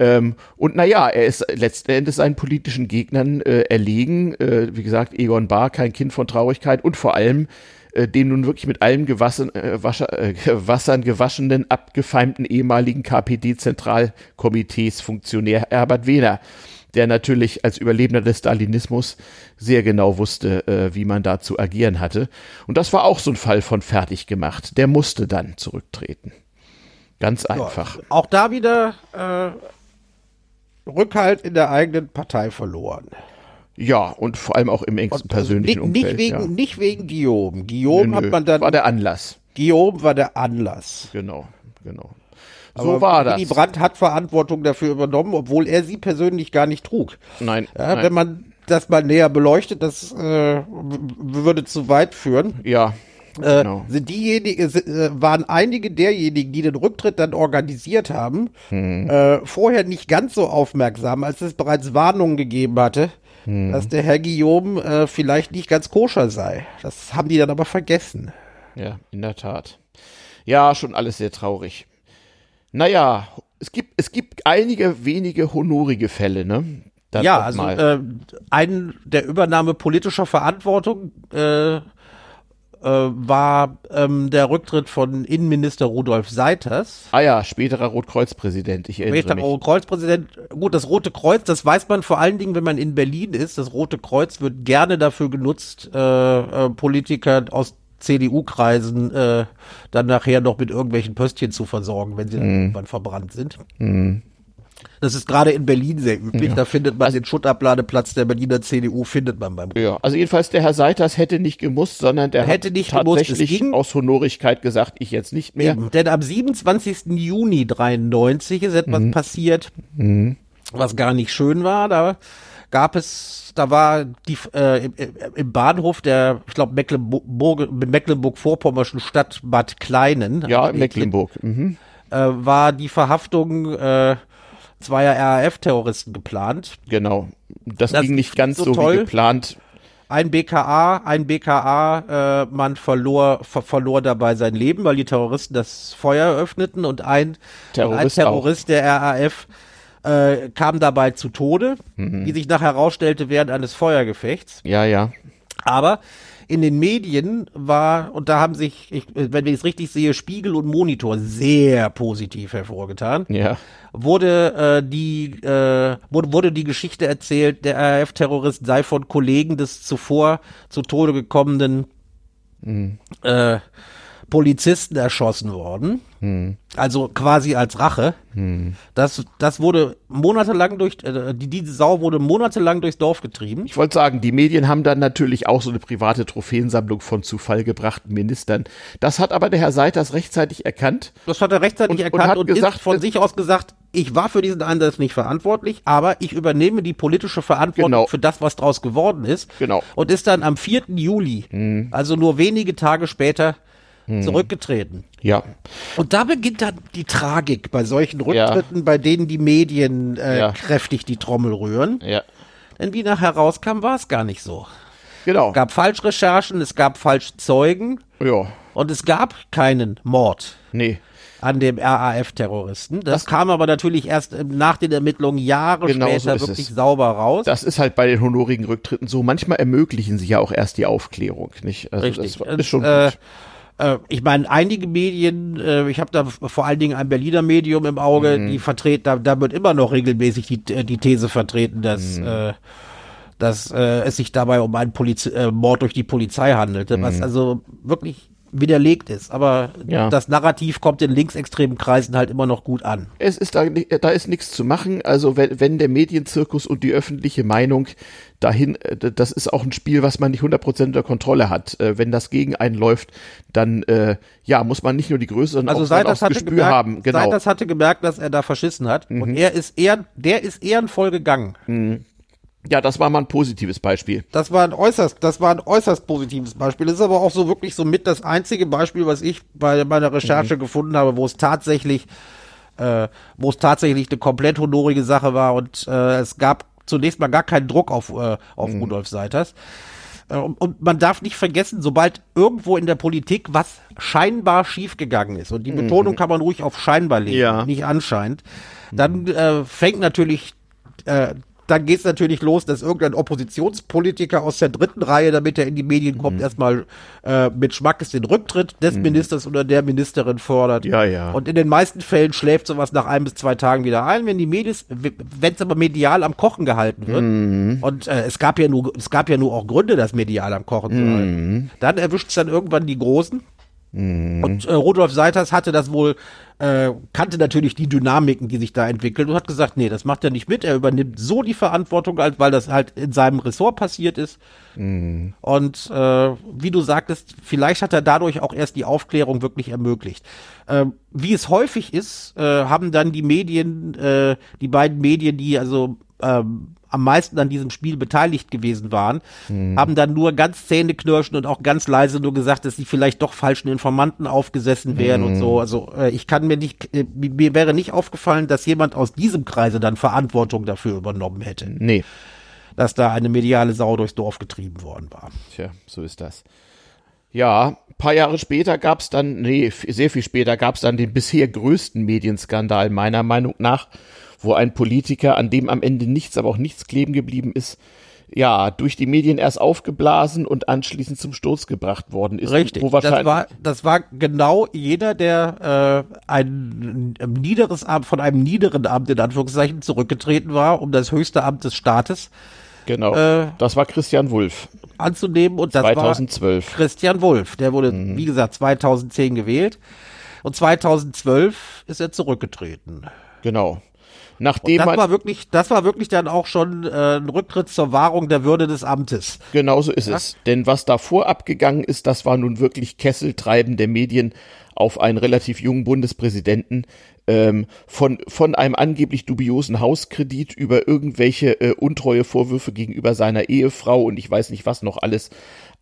A: Ähm, und naja, er ist letzten Endes seinen politischen Gegnern äh, erlegen. Äh, wie gesagt, Egon Bahr, kein Kind von Traurigkeit und vor allem äh, dem nun wirklich mit allen gewassen, äh, Wascher, äh, <laughs> Wassern gewaschenen, abgefeimten ehemaligen KPD-Zentralkomitees-Funktionär Herbert Wehner, der natürlich als Überlebender des Stalinismus sehr genau wusste, äh, wie man da zu agieren hatte. Und das war auch so ein Fall von fertig gemacht. Der musste dann zurücktreten. Ganz einfach.
B: Auch da wieder äh, Rückhalt in der eigenen Partei verloren.
A: Ja, und vor allem auch im engsten persönlichen
B: nicht, nicht
A: Umfeld.
B: wegen,
A: ja.
B: nicht wegen Guillaume. Guillaume
A: Nö,
B: hat man dann,
A: war der Anlass.
B: Guillaume war der Anlass.
A: Genau, genau. So war das.
B: Willy Brandt hat Verantwortung dafür übernommen, obwohl er sie persönlich gar nicht trug.
A: Nein,
B: Ja,
A: nein.
B: Wenn man das mal näher beleuchtet, das äh, würde zu weit führen.
A: Ja,
B: Äh,
A: Genau.
B: sind diejenigen, äh, waren einige derjenigen, die den Rücktritt dann organisiert haben,
A: Hm.
B: äh, vorher nicht ganz so aufmerksam, als es bereits Warnungen gegeben hatte,
A: Hm.
B: dass der Herr Guillaume äh, vielleicht nicht ganz koscher sei. Das haben die dann aber vergessen.
A: ja, in der Tat. Ja, schon alles sehr traurig. Naja, es gibt, es gibt einige wenige honorige Fälle, ne? Dann
B: ja, also äh, ein der Übernahme politischer Verantwortung äh, äh, war ähm, der Rücktritt von Innenminister Rudolf Seiters.
A: ah ja, späterer Rotkreuzpräsident, ich erinnere
B: Später
A: mich.
B: Rote Kreuzpräsident. Gut, das Rote Kreuz, das weiß man vor allen Dingen, wenn man in Berlin ist. Das Rote Kreuz wird gerne dafür genutzt, äh, äh, Politiker aus CDU-Kreisen äh, dann nachher noch mit irgendwelchen Pöstchen zu versorgen, wenn sie dann irgendwann verbrannt sind. Das ist gerade in Berlin sehr üblich. Da findet man den Schuttabladeplatz der Berliner CDU, findet man beim
A: Ja, also jedenfalls der Herr Seiters hätte nicht gemusst, sondern der
B: Hätte
A: hat
B: nicht gemusst,
A: tatsächlich
B: ging-
A: aus Honorigkeit gesagt, ich jetzt nicht mehr.
B: Eben, denn am 27. Juni 93 ist etwas passiert, was gar nicht schön war. Da gab es, da war die äh, im, Bahnhof der, ich glaube, Mecklenburg, Mecklenburg-Vorpommerschen Stadt Bad Kleinen,
A: Ja,
B: äh,
A: Mecklenburg. Mhm.
B: äh, war die Verhaftung äh, zweier RAF-Terroristen geplant.
A: Genau. Das,
B: Das
A: ging nicht ganz
B: so
A: so, wie geplant.
B: Ein BKA, ein BKA, äh, man verlor, ver verlor dabei sein Leben, weil die Terroristen das Feuer eröffneten und ein
A: Terrorist
B: ein Terrorist der RAF äh, kam dabei zu Tode,
A: Mhm.
B: wie sich nachher herausstellte während eines Feuergefechts.
A: Ja, ja.
B: Aber in den Medien war, und da haben sich, ich, wenn ich es richtig sehe, Spiegel und Monitor sehr positiv hervorgetan,
A: Ja.
B: wurde äh, die äh, wurde, wurde die Geschichte erzählt, der RAF-Terrorist sei von Kollegen des zuvor zu Tode gekommenen äh, Polizisten erschossen worden. Also quasi als Rache. Das, das wurde monatelang durch, äh, die, diese Sau wurde monatelang durchs Dorf getrieben.
A: Ich wollte sagen, die Medien haben dann natürlich auch so eine private Trophäensammlung von zu Fall gebrachten Ministern. Das hat aber der Herr Seiters rechtzeitig erkannt.
B: Das hat er rechtzeitig
A: Und- und
B: erkannt
A: hat
B: und,
A: gesagt,
B: ist von
A: das-
B: sich aus gesagt, ich war für diesen Einsatz nicht verantwortlich, aber ich übernehme die politische Verantwortung
A: Genau.
B: für das, was draus geworden ist.
A: Genau.
B: Und ist dann am 4. Juli, also nur wenige Tage später, zurückgetreten.
A: Ja.
B: Und da beginnt dann die Tragik bei solchen
A: Ja.
B: Rücktritten, bei denen die Medien äh,
A: Ja.
B: kräftig die Trommel rühren.
A: Ja.
B: Denn wie nachher rauskam, war es gar nicht so.
A: Genau.
B: Es gab Falschrecherchen, es gab falsche Zeugen
A: Ja.
B: und es gab keinen Mord
A: Nee.
B: an dem RAF-Terroristen. Das, kam aber natürlich erst ähm, nach den Ermittlungen Jahre
A: Genau so
B: später
A: ist
B: wirklich
A: es.
B: sauber raus.
A: Das ist halt bei den honorigen Rücktritten so. Manchmal ermöglichen sie ja auch erst die Aufklärung, nicht? Also
B: Richtig.
A: das ist schon
B: äh,
A: gut.
B: Äh, ich meine, einige Medien, äh, ich habe da vor allen Dingen ein Berliner Medium im Auge,
A: Mhm.
B: die vertreten, da, da wird immer noch regelmäßig die, äh, die These vertreten, dass,
A: Mhm.
B: äh, dass äh, es sich dabei um einen Poliz äh, Mord durch die Polizei handelte, was also wirklich widerlegt ist. Aber
A: Mhm. Ja.
B: das Narrativ kommt in linksextremen Kreisen halt immer noch gut an.
A: Es ist da, ni- da ist nichts zu machen. Also wenn, wenn der Medienzirkus und die öffentliche Meinung dahin, äh, das ist auch ein Spiel, was man nicht 100% unter Kontrolle hat. Äh, Wenn das gegen einen läuft, dann ja ja muss man nicht nur die Größe, sondern
B: Also
A: auch, auch das
B: hatte,
A: Gespür
B: gemerkt,
A: haben. Genau. Mhm.
B: Seiters hatte gemerkt, dass er da verschissen hat. Und er ist eher, der ist ehrenvoll gegangen.
A: Ja, das war mal ein positives Beispiel.
B: Das war ein äußerst, das war ein äußerst positives Beispiel. Das ist aber auch so wirklich so mit das einzige Beispiel, was ich bei meiner Recherche gefunden habe, wo es tatsächlich, äh, wo es tatsächlich eine komplett honorige Sache war und äh, es gab zunächst mal gar keinen Druck auf, äh, auf Rudolf Seiters. Äh, Und, man darf nicht vergessen, sobald irgendwo in der Politik was scheinbar schiefgegangen ist, und die Betonung kann man ruhig auf scheinbar legen,
A: Ja.
B: nicht anscheinend, dann äh, fängt natürlich äh, dann geht's natürlich los, dass irgendein Oppositionspolitiker aus der dritten Reihe, damit er in die Medien kommt,
A: Mhm.
B: erstmal äh, mit Schmackes den Rücktritt des Ministers oder der Ministerin fordert.
A: Ja, ja.
B: Und in den meisten Fällen schläft sowas nach ein bis zwei Tagen wieder ein, wenn die Medien, wenn es aber medial am Kochen gehalten wird.
A: Mhm.
B: Und äh, es gab ja nur, es gab ja nur auch Gründe, das medial am Kochen zu
A: Mhm.
B: halten. Dann erwischt es dann irgendwann die Großen. Mhm. Und äh, Rudolf Seiters hatte das wohl, äh, kannte natürlich die Dynamiken, die sich da entwickeln und hat gesagt, nee, das macht er nicht mit. Er übernimmt so die Verantwortung, weil das halt in seinem Ressort passiert ist. Mhm. Und äh, wie du sagtest, vielleicht hat er dadurch auch erst die Aufklärung wirklich ermöglicht. Äh, wie es häufig ist, äh, haben dann die Medien, äh, die beiden Medien, die also ähm, am meisten an diesem Spiel beteiligt gewesen waren, mhm. haben dann nur ganz zähneknirschen und auch ganz leise nur gesagt, dass sie vielleicht doch falschen Informanten aufgesessen wären mhm. und so. Also äh, ich kann mir nicht, äh, mir wäre nicht aufgefallen, dass jemand aus diesem Kreise dann Verantwortung dafür übernommen hätte.
A: Nee.
B: Dass da eine mediale Sau durchs Dorf getrieben worden war.
A: Tja, so ist das. Ja, paar Jahre später gab es dann, nee, sehr viel später gab es dann den bisher größten Medienskandal meiner Meinung nach wo ein Politiker, an dem am Ende nichts, aber auch nichts kleben geblieben ist, ja, durch die Medien erst aufgeblasen und anschließend zum Sturz gebracht worden ist.
B: Richtig. das war, das war genau jeder, der äh, ein, ein niederes Amt, von einem niederen Amt in Anführungszeichen zurückgetreten war, um das höchste Amt des Staates.
A: Genau. Äh, das war Christian Wulff.
B: Anzunehmen und das 2012. war Christian Wulff. Der wurde, mhm. wie gesagt, 2010 gewählt und 2012 ist er zurückgetreten.
A: Genau.
B: Nachdem und das war wirklich, das war wirklich dann auch schon äh, ein Rücktritt zur Wahrung der Würde des Amtes.
A: Genauso ist ja? es. Denn was davor abgegangen ist, das war nun wirklich Kesseltreiben der Medien auf einen relativ jungen Bundespräsidenten, ähm, von, von einem angeblich dubiosen Hauskredit über irgendwelche äh, untreue Vorwürfe gegenüber seiner Ehefrau und ich weiß nicht was noch alles.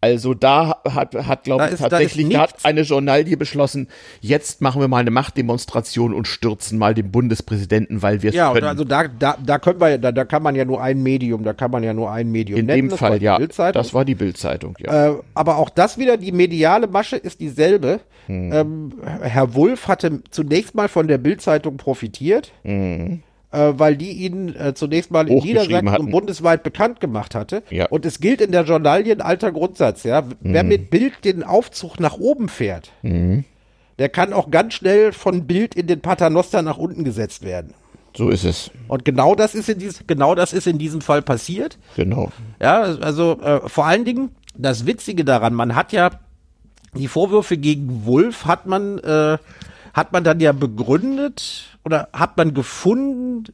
A: Also da hat, hat glaube ich, tatsächlich da hat eine Journalie beschlossen, jetzt machen wir mal eine Machtdemonstration und stürzen mal den Bundespräsidenten, weil wir es
B: ja, können. Ja, also da, da, da können wir, da, da kann man ja nur ein Medium, da kann man ja nur ein Medium
A: In nennen. dem Fall, ja. Das war die Bildzeitung,
B: ja. Äh, aber auch das wieder, die mediale Masche ist dieselbe. Hm. Ähm, Herr Wulff hatte zunächst mal von der Bildzeitung profitiert. Hm äh, weil die ihn äh, zunächst mal in Niedersachsen und bundesweit bekannt gemacht hatte. Ja. Und es gilt in der Journalie ein alter Grundsatz, ja. Mhm. Wer mit Bild den Aufzug nach oben fährt, mhm. der kann auch ganz schnell von Bild in den Paternoster nach unten gesetzt werden.
A: So ist es.
B: Und genau das ist in diesem, genau das ist in diesem Fall passiert.
A: Genau.
B: Ja, also äh, vor allen Dingen das Witzige daran, man hat ja die Vorwürfe gegen Wolf hat man äh, hat man dann ja begründet oder hat man gefunden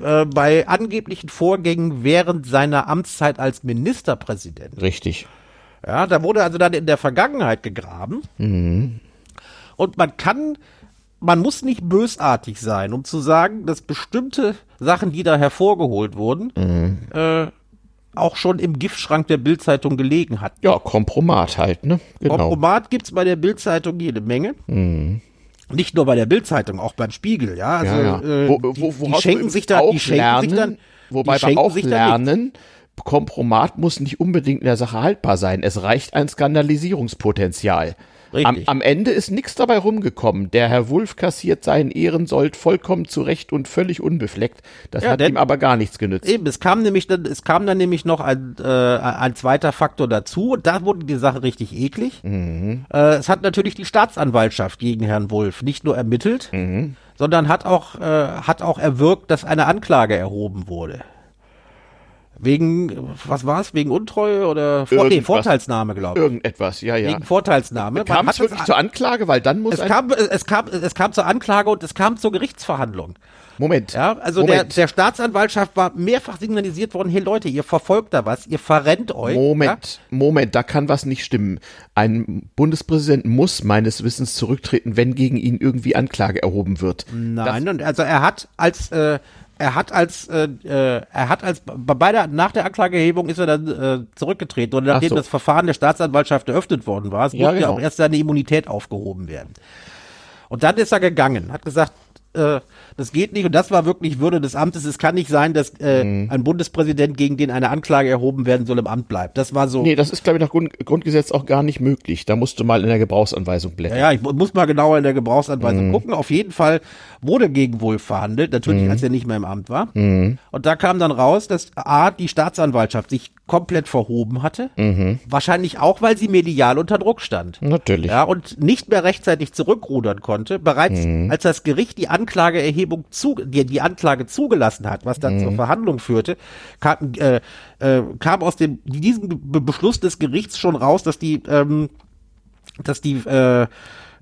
B: äh, bei angeblichen Vorgängen während seiner Amtszeit als Ministerpräsident.
A: Richtig.
B: Ja, da wurde also dann in der Vergangenheit gegraben. Mhm. Und man kann, man muss nicht bösartig sein, um zu sagen, dass bestimmte Sachen, die da hervorgeholt wurden, mhm. äh, auch schon im Giftschrank der Bildzeitung gelegen hat.
A: Ja, Kompromat halt, ne?
B: Genau. Kompromat gibt's bei der Bildzeitung jede Menge. Mhm. Nicht nur bei der Bildzeitung, auch beim Spiegel, ja. Also, ja, ja. Äh, wo, wo,
A: die, die schenken sich da, die schenken lernen, sich dann, wobei wir auch lernen, Kompromat muss nicht unbedingt in der Sache haltbar sein. Es reicht ein Skandalisierungspotenzial. Am, am, Ende ist nichts dabei rumgekommen. Der Herr Wulff kassiert seinen Ehrensold vollkommen zurecht und völlig unbefleckt. Das ja, hat denn, ihm aber gar nichts genützt.
B: Eben, es kam nämlich dann, es kam dann nämlich noch ein, äh, ein zweiter Faktor dazu da wurde die Sache richtig eklig. Mhm. Äh, es hat natürlich die Staatsanwaltschaft gegen Herrn Wulff nicht nur ermittelt, mhm. sondern hat auch, äh, hat auch erwirkt, dass eine Anklage erhoben wurde. Wegen, was war es? Wegen Untreue oder
A: Vor
B: nee, Vorteilsnahme, glaube ich.
A: Irgendetwas, ja, ja.
B: Wegen Vorteilsnahme.
A: Kam es wirklich zur Anklage, weil dann muss
B: es kam, es kam, es kam zur Anklage und es kam zur Gerichtsverhandlung.
A: Moment.
B: Ja, also Moment. Der, der Staatsanwaltschaft war mehrfach signalisiert worden, hey Leute, ihr verfolgt da was, ihr verrennt euch.
A: Moment, ja? Moment, da kann was nicht stimmen. Ein Bundespräsident muss meines Wissens zurücktreten, wenn gegen ihn irgendwie Anklage erhoben wird.
B: Nein, das, und also er hat als äh, er hat als äh, äh, er hat als bei der nach der Anklageerhebung ist er dann äh, zurückgetreten und nachdem so. das Verfahren der Staatsanwaltschaft eröffnet worden war, es ja, musste genau. auch erst seine Immunität aufgehoben werden. Und dann ist er gegangen, hat gesagt, äh, das geht nicht und das war wirklich Würde des Amtes. Es kann nicht sein, dass äh, mhm. ein Bundespräsident, gegen den eine Anklage erhoben werden soll, im Amt bleibt. Das war so.
A: Nee, das ist, glaube ich, nach Grund Grundgesetz auch gar nicht möglich. Da musst du mal in der Gebrauchsanweisung blättern.
B: Ja, ich muss mal genauer in der Gebrauchsanweisung mhm. gucken. Auf jeden Fall wurde gegen Wolf verhandelt, natürlich, mhm. als er nicht mehr im Amt war. Mhm. Und da kam dann raus, dass A, die Staatsanwaltschaft sich komplett verhoben hatte. Mhm. Wahrscheinlich auch, weil sie medial unter Druck stand.
A: Natürlich.
B: Ja, und nicht mehr rechtzeitig zurückrudern konnte. Bereits mhm. als das Gericht die Anklageerhebung zu, die, die Anklage zugelassen hat, was dann mhm. zur Verhandlung führte, kam, äh, äh, kam aus dem, diesem Be Beschluss des Gerichts schon raus, dass die, ähm, dass die äh,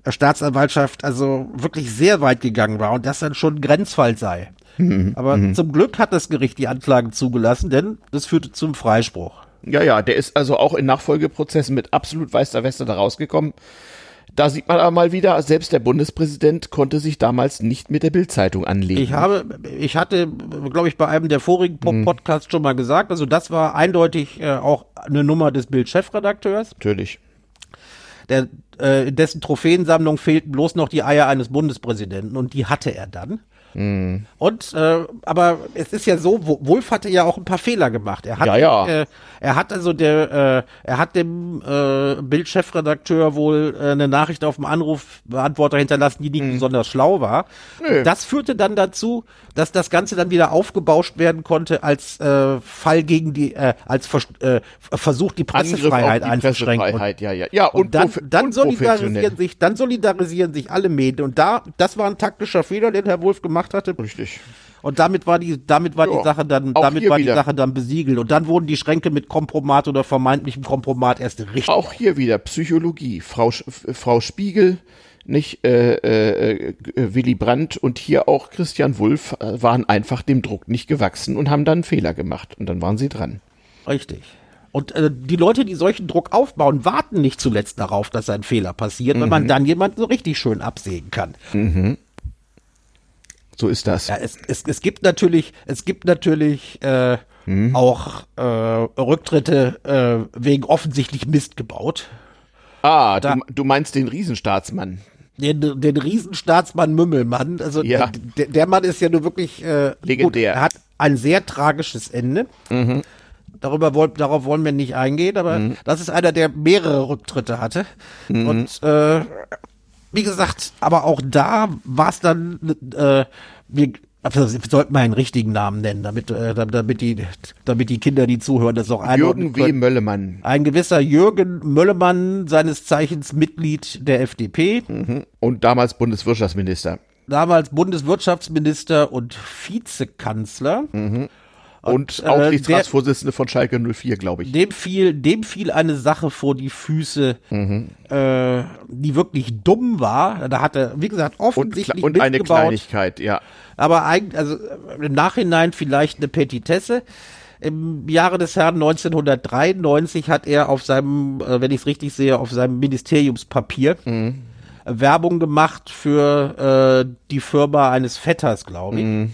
B: Staatsanwaltschaft also wirklich sehr weit gegangen war und das dann schon ein Grenzfall sei. Mhm. Aber mhm. zum Glück hat das Gericht die Anklagen zugelassen, denn das führte zum Freispruch.
A: Ja, ja, der ist also auch in Nachfolgeprozessen mit absolut weißer Weste da rausgekommen. Da sieht man aber mal wieder, selbst der Bundespräsident konnte sich damals nicht mit der Bildzeitung anlegen.
B: Ich habe, ich hatte, glaube ich, bei einem der vorigen mhm. Podcasts schon mal gesagt, also das war eindeutig äh, auch eine Nummer des Bild-Chefredakteurs.
A: Natürlich.
B: Der, äh, dessen Trophäensammlung fehlten bloß noch die Eier eines Bundespräsidenten und die hatte er dann. Mhm. Und äh, aber es ist ja so, Wolf hatte ja auch ein paar Fehler gemacht. Er hat,
A: ja, ja.
B: Äh, er hat also der, äh, er hat dem äh, Bildchefredakteur wohl äh, eine Nachricht auf dem Anrufbeantworter hinterlassen, die nicht mhm. besonders schlau war. Nö. Das führte dann dazu, dass das Ganze dann wieder aufgebauscht werden konnte als äh, Fall gegen die, äh, als Vers äh, Versuch, die Pressefreiheit die einzuschränken.
A: Pressefreiheit, ja, ja. Ja,
B: und, und dann, dann solidarisieren sich, dann solidarisieren sich alle Medien. Und da, das war ein taktischer Fehler, den Herr Wolf gemacht hatte.
A: Richtig.
B: Und damit war die, damit war ja, die Sache dann, damit war die Sache dann besiegelt. Und dann wurden die Schränke mit Kompromat oder vermeintlichem Kompromat erst richtig.
A: Auch hier wieder Psychologie. Frau, Frau Spiegel, nicht äh, äh, Willy Brandt und hier auch Christian Wulff äh, waren einfach dem Druck nicht gewachsen und haben dann einen Fehler gemacht. Und dann waren sie dran.
B: Richtig. Und äh, die Leute, die solchen Druck aufbauen, warten nicht zuletzt darauf, dass ein Fehler passiert, mhm. weil man dann jemanden so richtig schön absägen kann.
A: Mhm. So ist das.
B: Ja, es, es, es gibt natürlich, es gibt natürlich äh, hm. auch äh, Rücktritte äh, wegen offensichtlich Mist gebaut.
A: Ah, da, du, du meinst den Riesenstaatsmann.
B: Den, den Riesenstaatsmann Mümmelmann. Also ja. der, der Mann ist ja nur wirklich äh,
A: legendär. Gut,
B: er hat ein sehr tragisches Ende. Mhm. Darüber wollen, darauf wollen wir nicht eingehen, aber mhm. das ist einer, der mehrere Rücktritte hatte. Mhm. Und äh, wie gesagt, aber auch da war es dann, äh, wir, also, wir sollten mal einen richtigen Namen nennen, damit, äh, damit, die, damit die Kinder, die zuhören, das auch
A: einordnen Jürgen W. Möllemann.
B: Ein gewisser Jürgen Möllemann, seines Zeichens Mitglied der FDP.
A: Mhm. Und damals Bundeswirtschaftsminister.
B: Damals Bundeswirtschaftsminister und Vizekanzler.
A: Mhm. Und, und äh, Aufsichtsratsvorsitzende von Schalke 04, glaube ich.
B: Dem fiel, dem fiel eine Sache vor die Füße, mhm. äh, die wirklich dumm war. Da hat er, wie gesagt, offensichtlich
A: Und, und eine Kleinigkeit, ja.
B: Aber eigentlich, also im Nachhinein vielleicht eine Petitesse. Im Jahre des Herrn 1993 hat er auf seinem, äh, wenn ich es richtig sehe, auf seinem Ministeriumspapier mhm. Werbung gemacht für äh, die Firma eines Vetters, glaube ich. Mhm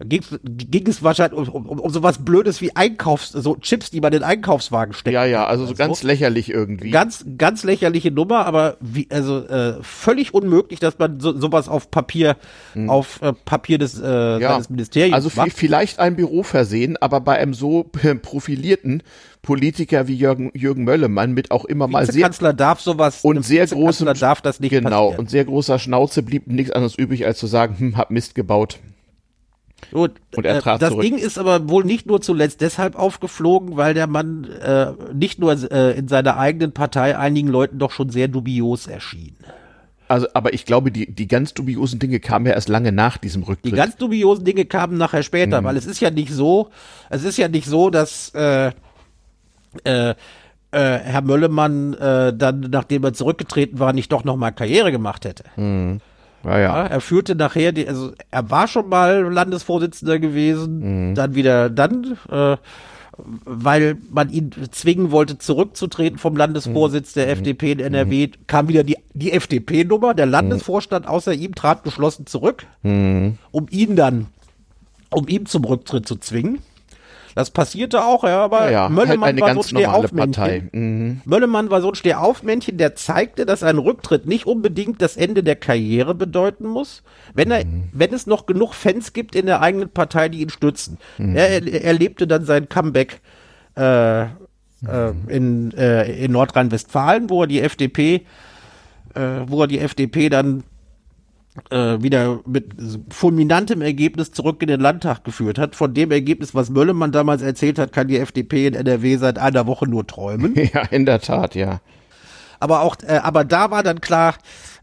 B: ging, ging es wahrscheinlich um, um, um sowas Blödes wie Einkaufs, so Chips, die man in den Einkaufswagen steckt.
A: Ja, ja, also so ganz so. lächerlich irgendwie.
B: Ganz, ganz lächerliche Nummer, aber wie, also äh, völlig unmöglich, dass man so, sowas auf Papier, hm. auf äh, Papier des, äh, ja. seines Ministeriums
A: Also macht. vielleicht ein Büro versehen, aber bei einem so profilierten Politiker wie Jürgen, Jürgen Möllemann mit auch immer mal sehr
B: Kanzler darf sowas
A: und sehr großem
B: darf das nicht
A: genau passieren. und sehr großer Schnauze blieb nichts anderes übrig als zu sagen, hm, hab Mist gebaut.
B: Gut, und er äh, trat das zurück. Ding ist aber wohl nicht nur zuletzt deshalb aufgeflogen, weil der Mann äh, nicht nur äh, in seiner eigenen Partei einigen Leuten doch schon sehr dubios erschien.
A: Also, aber ich glaube, die, die ganz dubiosen Dinge kamen ja erst lange nach diesem Rücktritt.
B: Die ganz dubiosen Dinge kamen nachher später, mhm. weil es ist ja nicht so, es ist ja nicht so, dass äh, äh, äh, Herr Möllemann äh, dann, nachdem er zurückgetreten war, nicht doch nochmal Karriere gemacht hätte.
A: Mhm. Ja, ja.
B: er führte nachher, die, also er war schon mal Landesvorsitzender gewesen, mhm. dann wieder, dann, äh, weil man ihn zwingen wollte, zurückzutreten vom Landesvorsitz mhm. der FDP in NRW, mhm. kam wieder die, die FDP-Nummer. Der Landesvorstand außer ihm trat geschlossen zurück,
A: mhm.
B: um ihn dann, um ihn zum Rücktritt zu zwingen. Das passierte auch, ja, aber
A: ja,
B: Möllemann
A: halt
B: war so ein Stehaufmännchen.
A: Mhm.
B: Möllemann war so ein Stehaufmännchen, der zeigte, dass ein Rücktritt nicht unbedingt das Ende der Karriere bedeuten muss, wenn er, mhm. wenn es noch genug Fans gibt in der eigenen Partei, die ihn stützen. Mhm. Er, er erlebte dann sein Comeback äh, äh, in, äh, in Nordrhein-Westfalen, wo er die FDP, äh, wo er die FDP dann äh, wieder mit fulminantem Ergebnis zurück in den Landtag geführt hat. Von dem Ergebnis, was Möllemann damals erzählt hat, kann die FDP in NRW seit einer Woche nur träumen. <laughs>
A: Ja, in der Tat, ja.
B: Aber auch, äh, aber da war dann klar,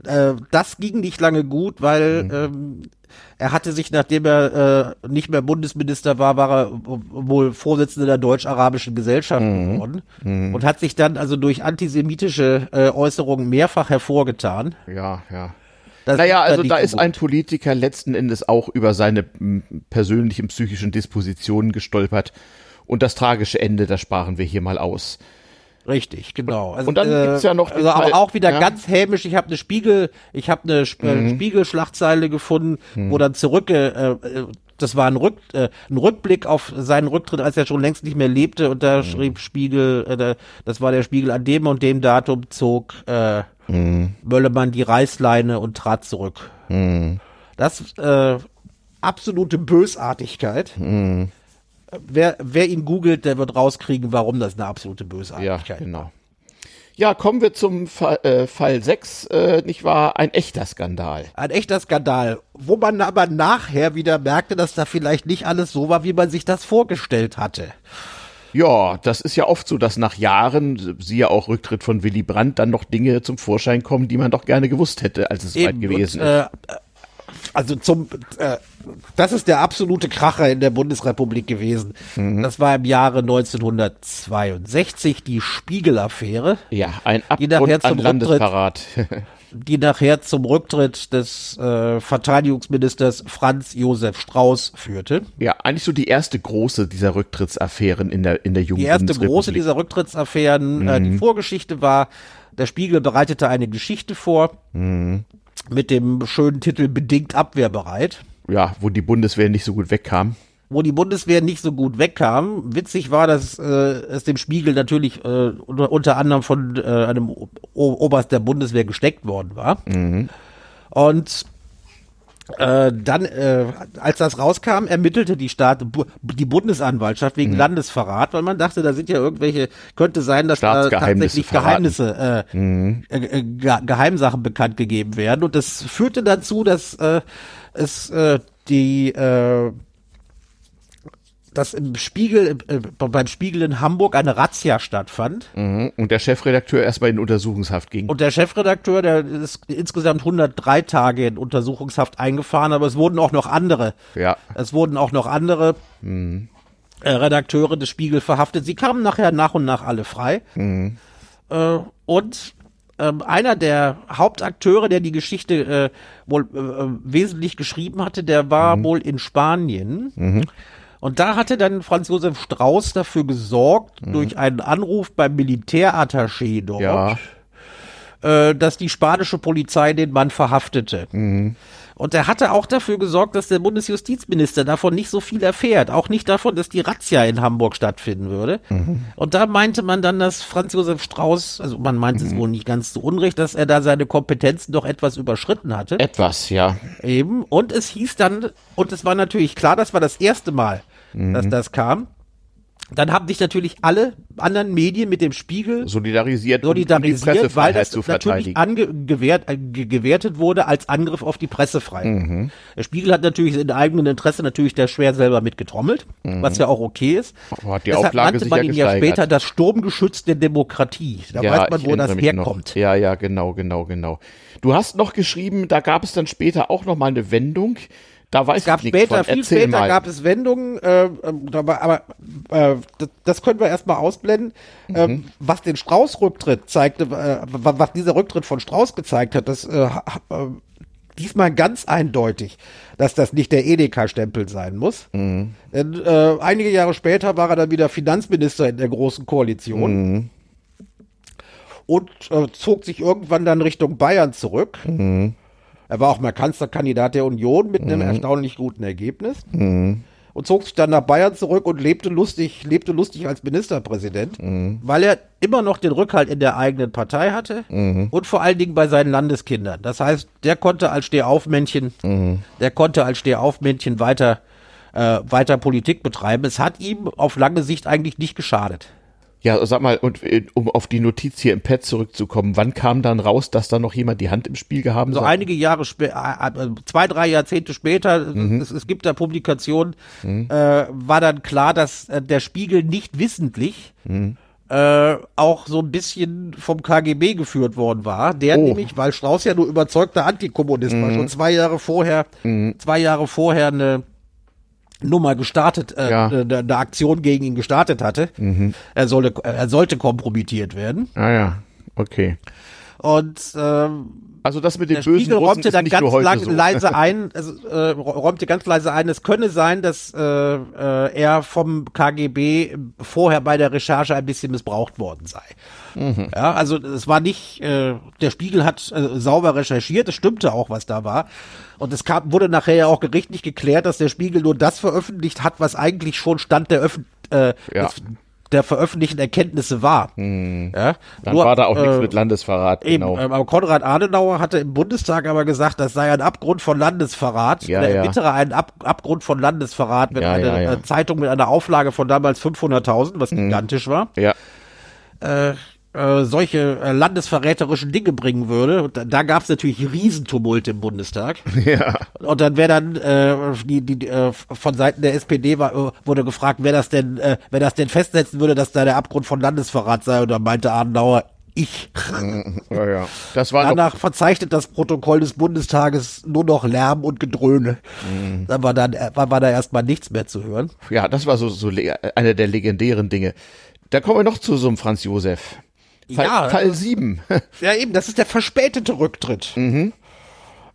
B: äh, das ging nicht lange gut, weil
A: Mhm.
B: ähm, er hatte sich, nachdem er äh, nicht mehr Bundesminister war, war er wohl Vorsitzender der deutsch-arabischen Gesellschaft
A: Mhm.
B: geworden und hat sich dann also durch antisemitische äh, Äußerungen mehrfach hervorgetan.
A: Ja, ja.
B: Das
A: Naja, also da ist ein Politiker letzten Endes auch über seine m, persönlichen psychischen Dispositionen gestolpert. Und das tragische Ende, das sparen wir hier mal aus.
B: Richtig, genau. Also,
A: und dann gibt's ja noch
B: also aber auch wieder
A: ja.
B: ganz hämisch. Ich habe eine Spiegel, ich habe eine Sp
A: Mhm.
B: äh, Spiegelschlagzeile gefunden, wo dann zurück, äh, äh, das war ein, Rück, äh, ein Rückblick auf seinen Rücktritt, als er schon längst nicht mehr lebte. Und
A: Mhm.
B: da schrieb Spiegel, äh, da- das war der Spiegel an dem und dem Datum zog äh,
A: Mhm.
B: Möllemann die Reißleine und trat zurück. Das äh, absolute Bösartigkeit.
A: Mhm.
B: Wer, wer ihn googelt, der wird rauskriegen, warum das eine absolute
A: Ja,
B: Bösartigkeit war.
A: genau. Ja, kommen wir zum Fall, äh, Fall 6, äh, nicht wahr? Ein echter Skandal.
B: Ein echter Skandal, wo man aber nachher wieder merkte, dass da vielleicht nicht alles so war, wie man sich das vorgestellt hatte.
A: Ja, das ist ja oft so, dass nach Jahren, siehe auch Rücktritt von Willy Brandt, dann noch Dinge zum Vorschein kommen, die man doch gerne gewusst hätte, als es soweit
B: Eben,
A: gewesen
B: und,
A: ist.
B: äh, also zum, äh, das ist der absolute Kracher in der Bundesrepublik gewesen.
A: Mhm.
B: Das war im Jahre 1962 die Spiegel-Affäre,
A: Ja, ein Abgrund an
B: zum
A: Landesparat. <laughs>
B: die nachher zum Rücktritt des äh, Verteidigungsministers Franz Josef Strauß führte.
A: ja, eigentlich so die erste große dieser Rücktrittsaffären in der, in der jungen
B: Die erste große dieser Rücktrittsaffären. Äh, die Vorgeschichte war, der Spiegel bereitete eine Geschichte vor mit dem schönen Titel Bedingt abwehrbereit,
A: Ja, wo die Bundeswehr nicht so gut wegkam.
B: wo die Bundeswehr nicht so gut wegkam. Witzig war, dass äh, es dem Spiegel natürlich äh, unter, unter anderem von äh, einem Oberst der Bundeswehr gesteckt worden war. Und äh, dann, äh, als das rauskam, ermittelte die Staat, bu- die Bundesanwaltschaft wegen Landesverrat, weil man dachte, da sind ja irgendwelche, könnte sein, dass da tatsächlich Geheimnisse, äh, äh, äh, Ge Geheimsachen bekannt gegeben werden. Und das führte dazu, dass äh, es äh, die äh, dass im Spiegel, äh, beim Spiegel in Hamburg eine Razzia stattfand.
A: Mhm. Und der Chefredakteur erstmal in Untersuchungshaft ging.
B: Und der Chefredakteur, der ist insgesamt 103 Tage in Untersuchungshaft eingefahren, aber es wurden auch noch andere,
A: ja.
B: es wurden auch noch andere äh, Redakteure des Spiegel verhaftet. Sie kamen nachher nach und nach alle frei. Äh, und ähm, einer der Hauptakteure, der die Geschichte äh, wohl äh, wesentlich geschrieben hatte, der war wohl in Spanien. Und da hatte dann Franz Josef Strauß dafür gesorgt, durch einen Anruf beim Militärattaché dort,
A: Ja.
B: äh, dass die spanische Polizei den Mann verhaftete. Und er hatte auch dafür gesorgt, dass der Bundesjustizminister davon nicht so viel erfährt. Auch nicht davon, dass die Razzia in Hamburg stattfinden würde. Und da meinte man dann, dass Franz Josef Strauß, also man meint es wohl nicht ganz zu Unrecht, dass er da seine Kompetenzen doch etwas überschritten hatte.
A: Etwas, ja.
B: Eben. Und es hieß dann, und es war natürlich klar, das war das erste Mal, dass das kam. Dann haben sich natürlich alle anderen Medien mit dem Spiegel
A: Solidarisiert, um die
B: solidarisiert, weil
A: Pressefreiheit
B: das
A: zu
B: natürlich
A: verteidigen.
B: ange äh, wurde als Angriff auf die Pressefreiheit. Der Spiegel hat natürlich in eigenem Interesse natürlich da schwer selber mitgetrommelt, was ja auch okay ist.
A: Aber hat die
B: Deshalb
A: Auflage
B: nannte man ihn ja später das Sturmgeschütz der Demokratie. Da weiß man, wo das
A: mich noch.
B: herkommt.
A: Ja, ja, genau, genau, genau. Du hast noch geschrieben, da gab es dann später auch noch mal eine Wendung. Da weiß
B: Es gab
A: ich nichts
B: später,
A: von.
B: viel
A: Erzähl
B: später
A: mal.
B: gab es Wendungen, äh, ähm, aber äh, das, das können wir erstmal ausblenden.
A: Mhm.
B: Ähm, was den Strauß-Rücktritt zeigte, äh, wa- was dieser Rücktritt von Strauß gezeigt hat, das äh, äh, diesmal ganz eindeutig, dass das nicht der Edeka-Stempel sein muss.
A: Mhm.
B: Denn äh, einige Jahre später war er dann wieder Finanzminister in der Großen Koalition.
A: Mhm.
B: Und äh, zog sich irgendwann dann Richtung Bayern zurück.
A: Mhm.
B: Er war auch mal Kanzlerkandidat der Union mit einem erstaunlich guten Ergebnis. Und zog sich dann nach Bayern zurück und lebte lustig, lebte lustig als Ministerpräsident, weil er immer noch den Rückhalt in der eigenen Partei hatte und vor allen Dingen bei seinen Landeskindern. Das heißt, der konnte als Stehaufmännchen, der konnte als Stehaufmännchen weiter, äh, weiter Politik betreiben. Es hat ihm auf lange Sicht eigentlich nicht geschadet.
A: Ja, sag mal, und äh, um auf die Notiz hier im Pad zurückzukommen, wann kam dann raus, dass da noch jemand die Hand im Spiel gehabt
B: So
A: hat?
B: einige Jahre später, äh, zwei, drei Jahrzehnte später,
A: Mhm.
B: es, es gibt da Publikationen, äh, war dann klar, dass äh, der Spiegel nicht wissentlich
A: Mhm.
B: äh, auch so ein bisschen vom KGB geführt worden war. Der
A: Oh.
B: nämlich, weil Strauß ja nur überzeugter Antikommunist war, schon zwei Jahre vorher, zwei Jahre vorher eine Nummer gestartet, äh,
A: Ja.
B: eine, eine Aktion gegen ihn gestartet hatte. Er, solle, er sollte kompromittiert werden.
A: Ah ja, okay.
B: Und ähm,
A: Also das mit den
B: der
A: bösen
B: Spiegel
A: Russen
B: räumte dann
A: nicht
B: ganz
A: nur heute
B: lang,
A: so.
B: leise ein, also, äh, räumte ganz leise ein, es könne sein, dass äh, äh, er vom KGB vorher bei der Recherche ein bisschen missbraucht worden sei.
A: Mhm.
B: Ja, also es war nicht, äh, der Spiegel hat äh, sauber recherchiert, es stimmte auch, was da war. Und es kam, wurde nachher ja auch gerichtlich geklärt, dass der Spiegel nur das veröffentlicht hat, was eigentlich schon Stand der, Öffn äh,
A: Ja.
B: des, der veröffentlichten Erkenntnisse war. Ja,
A: Mhm. Dann
B: nur,
A: war da auch nichts
B: äh,
A: mit Landesverrat,
B: Eben,
A: genau.
B: ähm, aber Konrad Adenauer hatte im Bundestag aber gesagt, das sei ein Abgrund von Landesverrat.
A: Ja,
B: oder
A: ja.
B: ermittere einen Ab Abgrund von Landesverrat, wenn
A: Ja,
B: eine
A: ja, ja.
B: Äh, Zeitung mit einer Auflage von damals 500.000, was
A: Mhm.
B: gigantisch war,
A: ja,
B: äh, äh, solche äh, landesverräterischen Dinge bringen würde. Und da, da gab es natürlich Riesentumulte im Bundestag. <laughs>
A: ja.
B: Und dann wäre dann äh, die, die, äh, von Seiten der SPD war, äh, wurde gefragt, wer das denn, äh, wer das denn festsetzen würde, dass da der Abgrund von Landesverrat sei. Und dann meinte Adenauer, ich. <laughs>
A: ja, ja. Das war
B: Danach verzeichnet das Protokoll des Bundestages nur noch Lärm und Gedröhne.
A: Mhm.
B: Dann war dann war, war da erstmal nichts mehr zu hören.
A: ja, das war so, so le- eine der legendären Dinge. Da kommen wir noch zu so einem Franz Josef. Fall,
B: Ja,
A: Fall 7.
B: Ja, eben, das ist der verspätete Rücktritt.
A: Mhm.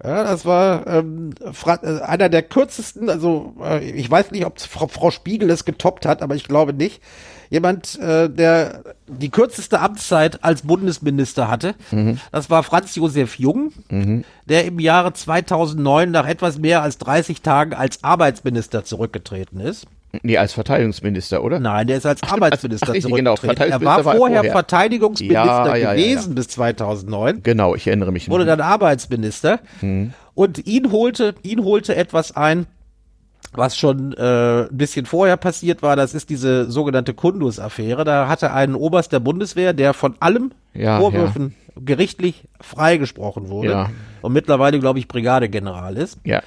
B: Ja, das war ähm, äh, einer der kürzesten, also äh, ich weiß nicht, ob Frau, Frau Spiegel es getoppt hat, aber ich glaube nicht. Jemand, äh, der die kürzeste Amtszeit als Bundesminister hatte,
A: Mhm.
B: das war Franz Josef Jung, der im Jahre 2009 nach etwas mehr als 30 Tagen als Arbeitsminister zurückgetreten ist.
A: Nee, als Verteidigungsminister, oder?
B: Nein, der ist als <laughs> Arbeitsminister
A: ach, genau.
B: zurückgetreten. er
A: Verteidigungsminister
B: war
A: war
B: vorher
A: vorher.
B: Verteidigungsminister
A: Ja, ja,
B: gewesen
A: ja.
B: bis 2009
A: Genau, ich erinnere mich.
B: wurde dann Arbeitsminister und ihn holte, ihn holte etwas ein, was schon äh, ein bisschen vorher passiert war. Das ist diese sogenannte Kundus-Affäre. Da hatte ein Oberst der Bundeswehr, der von allem Vorwürfen gerichtlich freigesprochen wurde und mittlerweile, glaube ich, Brigadegeneral ist
A: ja.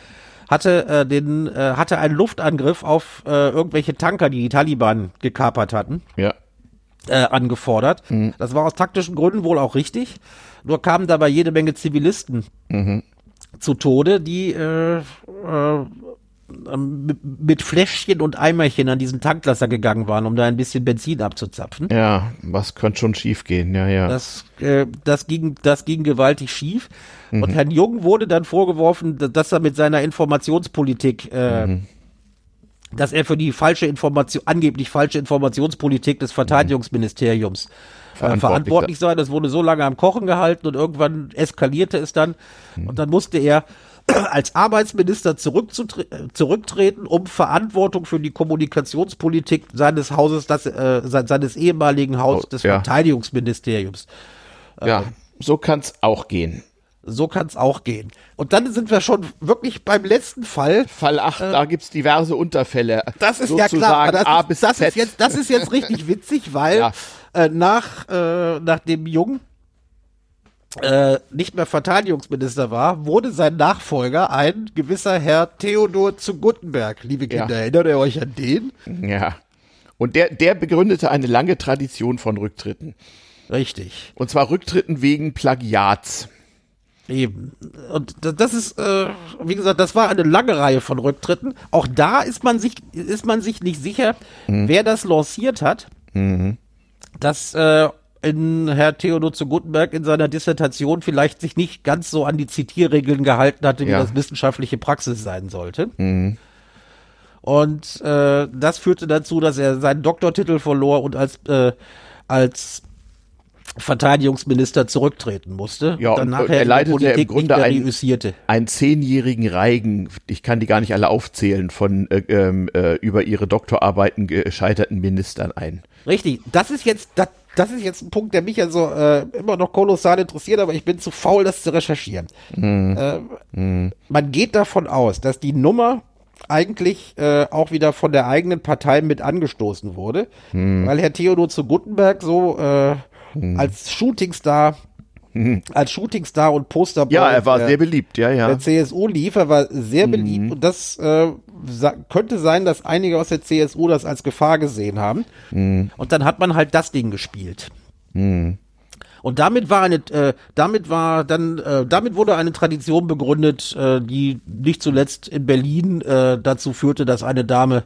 B: Hatte äh, den äh, hatte einen Luftangriff auf äh, irgendwelche Tanker, die die Taliban gekapert hatten,
A: Ja.
B: äh, angefordert. Das war aus taktischen Gründen wohl auch richtig. Nur kamen dabei jede Menge Zivilisten zu Tode, die äh, äh, mit, mit Fläschchen und Eimerchen an diesen Tanklasser gegangen waren, um da ein bisschen Benzin abzuzapfen.
A: Ja, was könnte schon schief gehen, ja, ja.
B: Das, äh, das, ging, das ging gewaltig schief. Und Herrn Jung wurde dann vorgeworfen, dass- er mit seiner Informationspolitik, äh, dass er für die falsche Information, angeblich falsche Informationspolitik des Verteidigungsministeriums äh,
A: Verantwortlich
B: verantwortlich sei. Das wurde so lange am Kochen gehalten und irgendwann eskalierte es dann. Und dann musste er <clears throat> als Arbeitsminister zurückzutre äh, zurücktreten, um Verantwortung für die Kommunikationspolitik seines Hauses, das, äh, se- seines ehemaligen Hauses
A: Oh,
B: des
A: ja.
B: Verteidigungsministeriums.
A: ja, so kann's auch gehen.
B: So kann es auch gehen. Und dann sind wir schon wirklich beim letzten Fall.
A: Fall 8, da gibt's diverse Unterfälle.
B: Äh, Das ist ja klar. Das,
A: A
B: ist,
A: bis
B: das,
A: Z.
B: ist jetzt, das ist jetzt richtig <laughs> witzig, weil
A: Ja.
B: äh, nach, äh, nach dem Jung äh, nicht mehr Verteidigungsminister war, wurde sein Nachfolger ein gewisser Herr Theodor zu Guttenberg. Liebe Kinder,
A: Ja.
B: erinnert ihr euch an den?
A: Ja. Und der, der begründete eine lange Tradition von Rücktritten.
B: Richtig.
A: Und zwar Rücktritten wegen Plagiats.
B: Eben. Und da- das ist, äh, wie gesagt, das war eine lange Reihe von Rücktritten. Auch da ist man sich, ist man sich nicht sicher, wer das lanciert hat. Dass äh, in Herr Theodor zu Gutenberg in seiner Dissertation vielleicht sich nicht ganz so an die Zitierregeln gehalten hatte, wie
A: Ja.
B: das wissenschaftliche Praxis sein sollte. Und äh, das führte dazu, dass er seinen Doktortitel verlor und als, äh, als Verteidigungsminister zurücktreten musste.
A: Ja,
B: und dann nachher
A: er
B: in der
A: leitete im Grunde
B: nicht mehr
A: ein-
B: reüssierte.
A: Einen zehnjährigen Reigen, ich kann die gar nicht alle aufzählen, von äh, ähm, äh, über ihre Doktorarbeiten gescheiterten Ministern ein.
B: Richtig, das ist jetzt, das, das ist jetzt ein Punkt, der mich also äh, immer noch kolossal interessiert, aber ich bin zu faul, das zu recherchieren. Äh, Man geht davon aus, dass die Nummer eigentlich äh, auch wieder von der eigenen Partei mit angestoßen wurde, weil Herr Theodor zu Guttenberg so äh, als Shootingstar <laughs> als Shootingstar und Posterboy.
A: Ja, er war
B: der,
A: sehr beliebt, ja, ja.
B: Der CSU lief, er war sehr beliebt und das äh, könnte sein, dass einige aus der CSU das als Gefahr gesehen haben. Und dann hat man halt das Ding gespielt. Und damit war eine, äh, damit war dann, äh, damit wurde eine Tradition begründet, äh, die nicht zuletzt in Berlin äh, dazu führte, dass eine Dame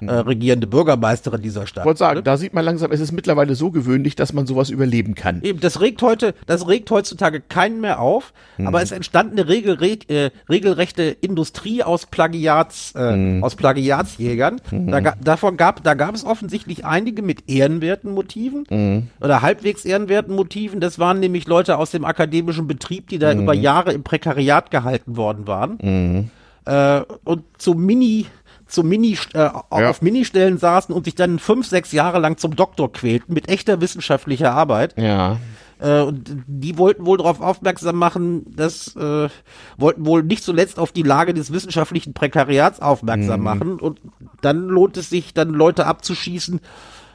B: äh, regierende Bürgermeisterin dieser Stadt.
A: Ich wollte sagen, da sieht man langsam, es ist mittlerweile so gewöhnlich, dass man sowas überleben kann.
B: Eben, das regt heute, das regt heutzutage keinen mehr auf, aber es entstand eine regelre äh, regelrechte Industrie aus Plagiats, äh, aus Plagiatsjägern. Da, ga- davon gab, da gab es offensichtlich einige mit ehrenwerten Motiven oder halbwegs ehrenwerten Motiven. Das waren nämlich Leute aus dem akademischen Betrieb, die da über Jahre im Prekariat gehalten worden waren. Äh, und zu Mini zu Mini, äh,
A: Ja.
B: auf Ministellen saßen und sich dann fünf, sechs Jahre lang zum Doktor quälten mit echter wissenschaftlicher Arbeit.
A: Ja.
B: Äh, und die wollten wohl darauf aufmerksam machen, dass äh, wollten wohl nicht zuletzt auf die Lage des wissenschaftlichen Prekariats aufmerksam machen. Und dann lohnt es sich, dann Leute abzuschießen,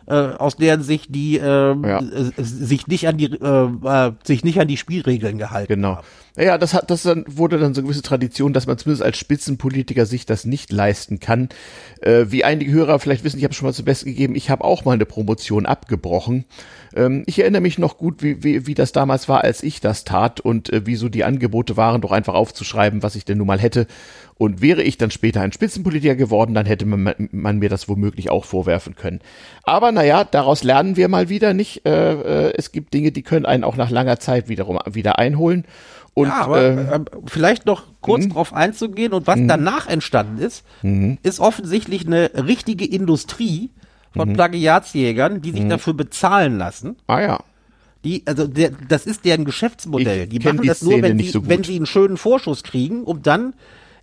B: äh, aus deren Sicht die äh,
A: Ja.
B: sich nicht an die äh, äh, sich nicht an die Spielregeln gehalten
A: Genau.
B: haben.
A: Ja, das hat, das dann wurde dann so eine gewisse Tradition, dass man zumindest als Spitzenpolitiker sich das nicht leisten kann. Äh, wie einige Hörer vielleicht wissen, ich habe schon mal zum Besten gegeben, ich habe auch mal eine Promotion abgebrochen. Ähm, ich erinnere mich noch gut, wie, wie, wie das damals war, als ich das tat und äh, wie so die Angebote waren, doch einfach aufzuschreiben, was ich denn nun mal hätte. Und wäre ich dann später ein Spitzenpolitiker geworden, dann hätte man, man mir das womöglich auch vorwerfen können. Aber naja, daraus lernen wir mal wieder nicht. Äh, äh, es gibt Dinge, die können einen auch nach langer Zeit wiederum wieder einholn. Und
B: ja, aber
A: ähm,
B: äh, vielleicht noch kurz drauf einzugehen und was danach entstanden ist, ist offensichtlich eine richtige Industrie von Plagiatsjägern, die sich dafür bezahlen lassen.
A: ah ja.
B: Die, also der, das ist deren Geschäftsmodell.
A: Ich
B: Die machen
A: die
B: das nur,
A: Szene
B: wenn
A: nicht
B: sie,
A: so
B: wenn sie einen schönen Vorschuss kriegen, um dann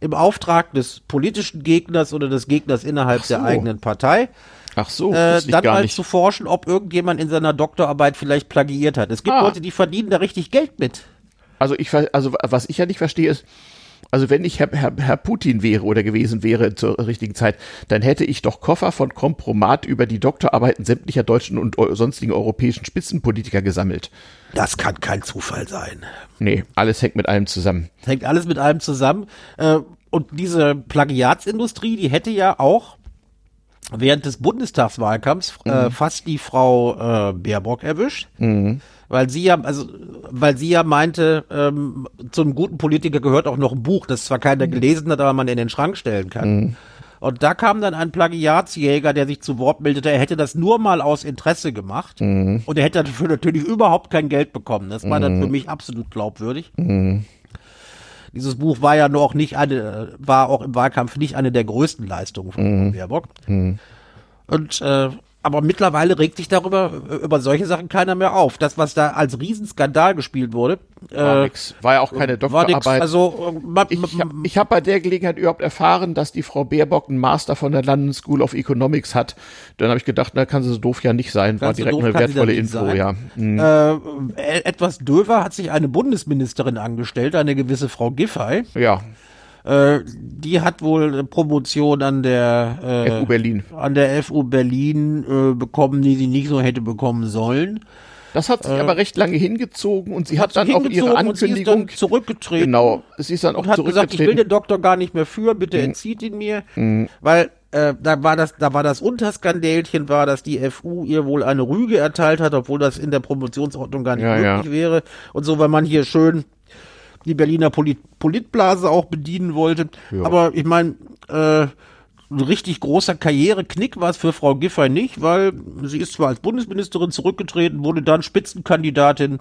B: im Auftrag des politischen Gegners oder des Gegners innerhalb
A: so.
B: der eigenen Partei
A: Ach so,
B: äh, dann
A: gar
B: mal
A: nicht.
B: zu forschen, ob irgendjemand in seiner Doktorarbeit vielleicht plagiiert hat. Es gibt
A: Ah.
B: Leute, die verdienen da richtig Geld mit.
A: Also ich ver- also was ich ja nicht verstehe ist, also wenn ich Herr, Herr, Herr Putin wäre oder gewesen wäre zur richtigen Zeit, dann hätte ich doch Koffer von Kompromat über die Doktorarbeiten sämtlicher deutschen und sonstigen europäischen Spitzenpolitiker gesammelt.
B: Das kann kein Zufall sein.
A: Nee, alles hängt mit allem zusammen.
B: Hängt alles mit allem zusammen. Äh, und diese Plagiatsindustrie, die hätte ja auch während des Bundestagswahlkampfs äh, fast die Frau äh, Baerbock erwischt. Weil sie ja, also, weil sie ja meinte, ähm, zum guten Politiker gehört auch noch ein Buch, das zwar keiner gelesen hat, aber man in den Schrank stellen kann. Und da kam dann ein Plagiatsjäger, der sich zu Wort meldete, er hätte das nur mal aus Interesse gemacht. Und er hätte dafür natürlich überhaupt kein Geld bekommen. Das war dann für mich absolut glaubwürdig. Dieses Buch war ja noch nicht eine, war auch im Wahlkampf nicht eine der größten Leistungen von Frau Baerbock. Und äh, aber mittlerweile regt sich darüber über solche Sachen keiner mehr auf. Das, was da als Riesenskandal gespielt wurde,
A: War,
B: äh,
A: nix. war ja auch keine
B: war nix.
A: Doktorarbeit.
B: Also äh, ma-
A: ich
B: ma-
A: hab- ich habe bei der Gelegenheit überhaupt erfahren, dass die Frau Baerbock einen Master von der London School of Economics hat. Dann habe ich gedacht, na kann sie so doof ja nicht sein. War
B: so
A: direkt
B: doof
A: eine wertvolle Info,
B: sein.
A: ja. Hm,
B: äh, e- etwas döver hat sich eine Bundesministerin angestellt, eine gewisse Frau Giffey.
A: ja,
B: Äh, die hat wohl eine Promotion an der äh,
A: FU Berlin.
B: an der FU Berlin äh, bekommen, die sie nicht so hätte bekommen sollen.
A: Das hat sich aber recht lange hingezogen und sie hat, dann
B: sie
A: auch ihre Ankündigung.
B: dann zurückgetreten.
A: Genau, sie ist dann auch
B: und hat gesagt, ich will
A: zurückgetreten.
B: den Doktor gar nicht mehr führen, bitte
A: Mhm.
B: entzieht ihn mir, weil äh, da war das, da war das Unterskandälchen war, dass die FU ihr wohl eine Rüge erteilt hat, obwohl das in der Promotionsordnung gar nicht
A: Ja, ja.
B: möglich wäre und so, weil man hier schön die Berliner Polit Politblase auch bedienen wollte.
A: Ja.
B: Aber ich meine, äh, ein richtig großer Karriereknick war es für Frau Giffey nicht, weil sie ist zwar als Bundesministerin zurückgetreten, wurde dann Spitzenkandidatin,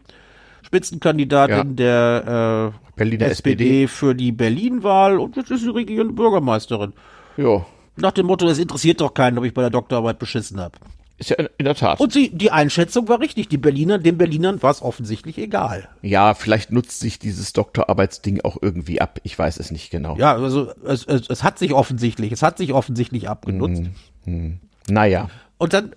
B: Spitzenkandidatin der äh,
A: Berliner
B: SPD für die Berlin-Wahl und jetzt ist sie regierende Bürgermeisterin.
A: Ja,
B: Nach dem Motto, es interessiert doch keinen, ob ich bei der Doktorarbeit beschissen habe.
A: Ist ja in, in der Tat.
B: Und sie, die Einschätzung war richtig. Die Berliner, den Berlinern war es offensichtlich egal.
A: ja, vielleicht nutzt sich dieses Doktorarbeitsding auch irgendwie ab. Ich weiß es nicht genau.
B: Ja, also es, es, es hat sich offensichtlich, es hat sich offensichtlich abgenutzt.
A: Naja.
B: Und dann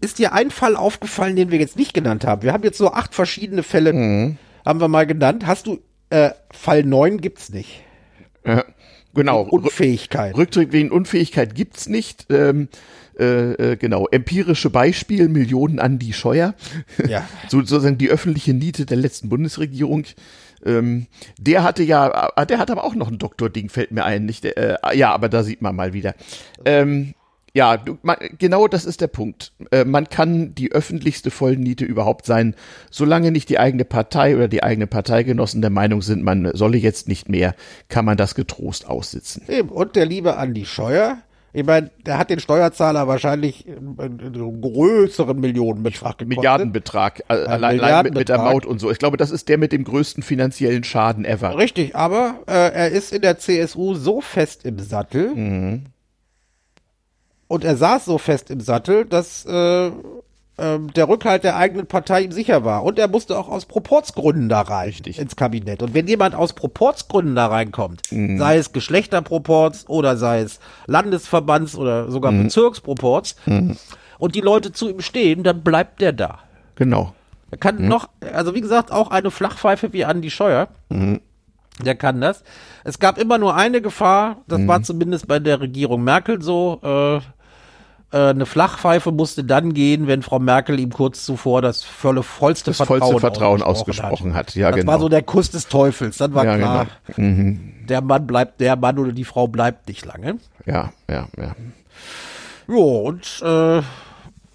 B: ist dir ein Fall aufgefallen, den wir jetzt nicht genannt haben. Wir haben jetzt so acht verschiedene Fälle, haben wir mal genannt. Hast du, äh, Fall 9 gibt's nicht.
A: Äh, genau.
B: Unfähigkeit.
A: Rücktritt wegen Unfähigkeit gibt's nicht. Ähm, äh, äh, genau, empirische Beispiel, Millionen an die Scheuer.
B: Ja. <laughs>
A: so, sozusagen die öffentliche Niete der letzten Bundesregierung. Ähm, der hatte ja, ah, der hat aber auch noch ein Doktording, fällt mir ein. Nicht, äh, ja, aber da sieht man mal wieder. Ähm, ja, du, man, genau das ist der Punkt. Äh, man kann die öffentlichste Vollniete überhaupt sein, solange nicht die eigene Partei oder die eigenen Parteigenossen der Meinung sind, man solle jetzt nicht mehr, kann man das getrost aussitzen.
B: Eben. Und der liebe Andi Scheuer, ich meine, der hat den Steuerzahler wahrscheinlich einen größeren Millionenbetrag gekostet.
A: Milliardenbetrag, äh, allein, allein mit, mit der Maut und so. Ich glaube, das ist der mit dem größten finanziellen Schaden ever.
B: Richtig, aber äh, er ist in der CSU so fest im Sattel
A: Mhm.
B: und er saß so fest im Sattel, dass äh, ähm, der Rückhalt der eigenen Partei ihm sicher war. Und er musste auch aus Proportsgründen da rein
A: Richtig.
B: ins Kabinett. Und wenn jemand aus Proportsgründen da reinkommt, sei es Geschlechterproports oder sei es Landesverbands oder sogar Bezirksproports, und die Leute zu ihm stehen, dann bleibt der da.
A: Genau.
B: Er kann noch, also wie gesagt, auch eine Flachpfeife wie Andi Scheuer. Der kann das. Es gab immer nur eine Gefahr, das war zumindest bei der Regierung Merkel so. Äh, eine Flachpfeife musste dann gehen, wenn Frau Merkel ihm kurz zuvor das volle, vollste
A: Das
B: Vertrauen,
A: vollste Vertrauen
B: ausgesprochen
A: ausgesprochen hat. Ja,
B: das
A: genau.
B: war so der Kuss des Teufels. Dann war
A: Ja,
B: klar,
A: genau.
B: der Mann bleibt, der Mann oder die Frau bleibt nicht lange.
A: Ja, ja, ja.
B: Jo, und äh,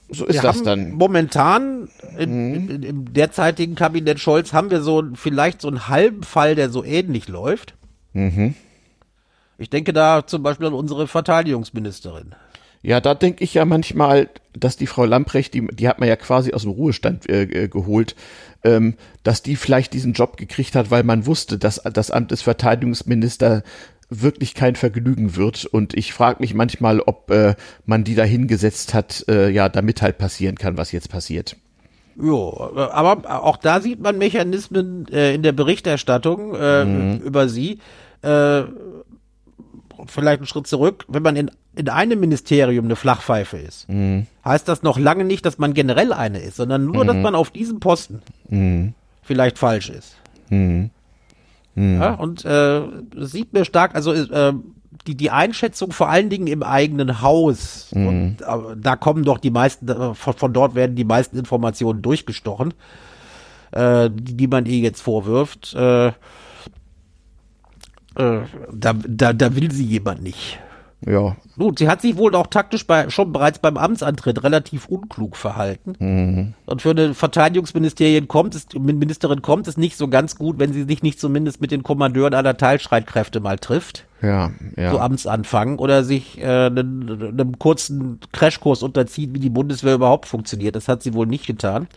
A: So ist
B: wir
A: das dann.
B: Momentan in, in, im derzeitigen Kabinett Scholz haben wir so vielleicht so einen halben Fall, der so ähnlich läuft.
A: Mhm.
B: Ich denke da zum Beispiel an unsere Verteidigungsministerin.
A: Ja, da denke ich ja manchmal, dass die Frau Lamprecht, die, die hat man ja quasi aus dem Ruhestand äh, äh, geholt, ähm, dass die vielleicht diesen Job gekriegt hat, weil man wusste, dass das Amt des Verteidigungsministers wirklich kein Vergnügen wird. Und ich frage mich manchmal, ob äh, man die da hingesetzt hat, äh, ja, damit halt passieren kann, was jetzt passiert.
B: Jo, aber auch da sieht man Mechanismen äh, in der Berichterstattung äh,
A: Mhm.
B: über sie. Äh, vielleicht einen Schritt zurück, wenn man in, in einem Ministerium eine Flachpfeife ist,
A: Mhm.
B: heißt das noch lange nicht, dass man generell eine ist, sondern nur,
A: Mhm.
B: dass man auf diesem Posten vielleicht falsch ist.
A: Mhm.
B: Ja, und äh, sieht mir stark, also äh, die, die Einschätzung vor allen Dingen im eigenen Haus.
A: Mhm.
B: Und äh, da kommen doch die meisten, von, von dort werden die meisten Informationen durchgestochen, äh, die, die man ihr jetzt vorwirft. Äh, äh, da, da, da will sie jemand nicht.
A: Ja,
B: Gut, sie hat sich wohl auch taktisch bei, schon bereits beim Amtsantritt relativ unklug verhalten. Und für eine Verteidigungsministerin kommt es, Ministerin kommt es nicht so ganz gut, wenn sie sich nicht zumindest mit den Kommandeuren aller Teilstreitkräfte mal trifft,
A: ja, ja.
B: so Amtsanfang, oder sich äh, einem, einem kurzen Crashkurs unterzieht, wie die Bundeswehr überhaupt funktioniert. Das hat sie wohl nicht getan.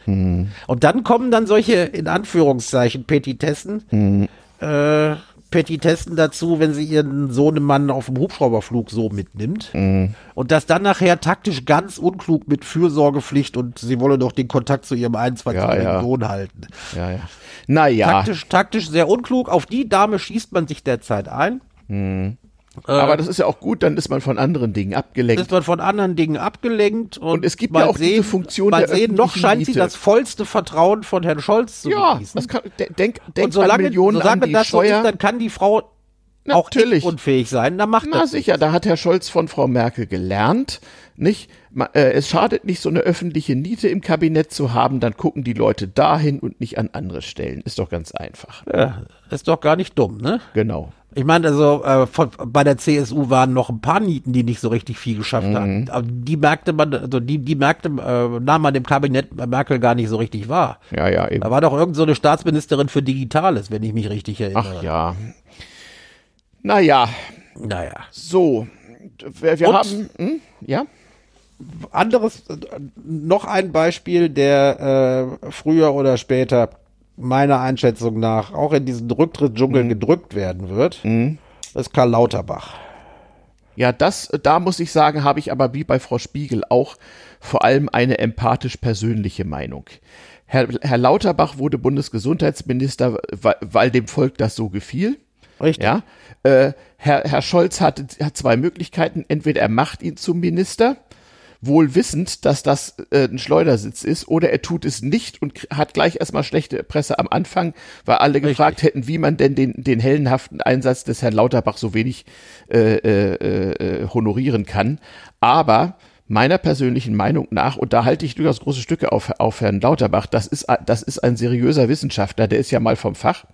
B: Und dann kommen dann solche, in Anführungszeichen, Petitessen, äh, Petitessen dazu, wenn sie ihren Sohnemann auf dem Hubschrauberflug so mitnimmt. Und das dann nachher taktisch ganz unklug mit Fürsorgepflicht und sie wolle doch den Kontakt zu ihrem 21-jährigen
A: Ja, ja.
B: Sohn halten.
A: ja, ja. Naja,
B: Taktisch, taktisch sehr unklug. Auf die Dame schießt man sich derzeit ein.
A: Aber das ist ja auch gut, dann ist man von anderen Dingen abgelenkt.
B: ist man von anderen Dingen abgelenkt und,
A: Und es gibt ja auch diese Funktion
B: mal
A: der
B: sehen, noch scheint sie
A: Miete.
B: das vollste Vertrauen von Herrn Scholz zu
A: ja,
B: genießen.
A: das kann, de- denk, denk
B: und solange,
A: an Millionen
B: solange
A: an
B: das so
A: Steuer.
B: ist, dann kann die Frau auch
A: Natürlich.
B: echt unfähig sein. Dann macht
A: Na
B: das
A: sicher, da hat Herr Scholz von Frau Merkel gelernt, nicht? Äh, Es schadet nicht, so eine öffentliche Niete im Kabinett zu haben, dann gucken die Leute dahin und nicht an andere Stellen. Ist doch ganz einfach.
B: Ja, ist doch gar nicht dumm, ne?
A: Genau.
B: Ich meine, also äh, von, bei der CSU waren noch ein paar Nieten, die nicht so richtig viel geschafft
A: Mhm.
B: haben. Aber die merkte man, also die, die merkte, äh, nahm man dem Kabinett Merkel gar nicht so richtig wahr.
A: Ja, ja, eben.
B: Da war doch irgend so eine Staatsministerin für Digitales, wenn ich mich richtig erinnere.
A: Ach ja. Naja,
B: Naja.
A: so. Wir, wir haben, hm? ja?
B: Anderes, äh, noch ein Beispiel, der äh, früher oder später meiner Einschätzung nach auch in diesen Rücktrittdschungel gedrückt werden wird, ist Karl Lauterbach.
A: Ja, das, da muss ich sagen, habe ich aber wie bei Frau Spiegel auch vor allem eine empathisch persönliche Meinung. Herr, Herr Lauterbach wurde Bundesgesundheitsminister, weil, weil dem Volk das so gefiel.
B: Richtig.
A: Ja, äh, Herr, Herr Scholz hat, hat zwei Möglichkeiten. Entweder er macht ihn zum Minister, wohl wissend, dass das äh, ein Schleudersitz ist, oder er tut es nicht und hat gleich erstmal schlechte Presse am Anfang, weil alle gefragt hätten, wie man denn den, den hellenhaften Einsatz des Herrn Lauterbach so wenig äh, äh, äh, honorieren kann. Aber meiner persönlichen Meinung nach, und da halte ich durchaus große Stücke auf, auf Herrn Lauterbach, das ist, das ist ein seriöser Wissenschaftler, der ist ja mal vom Fach.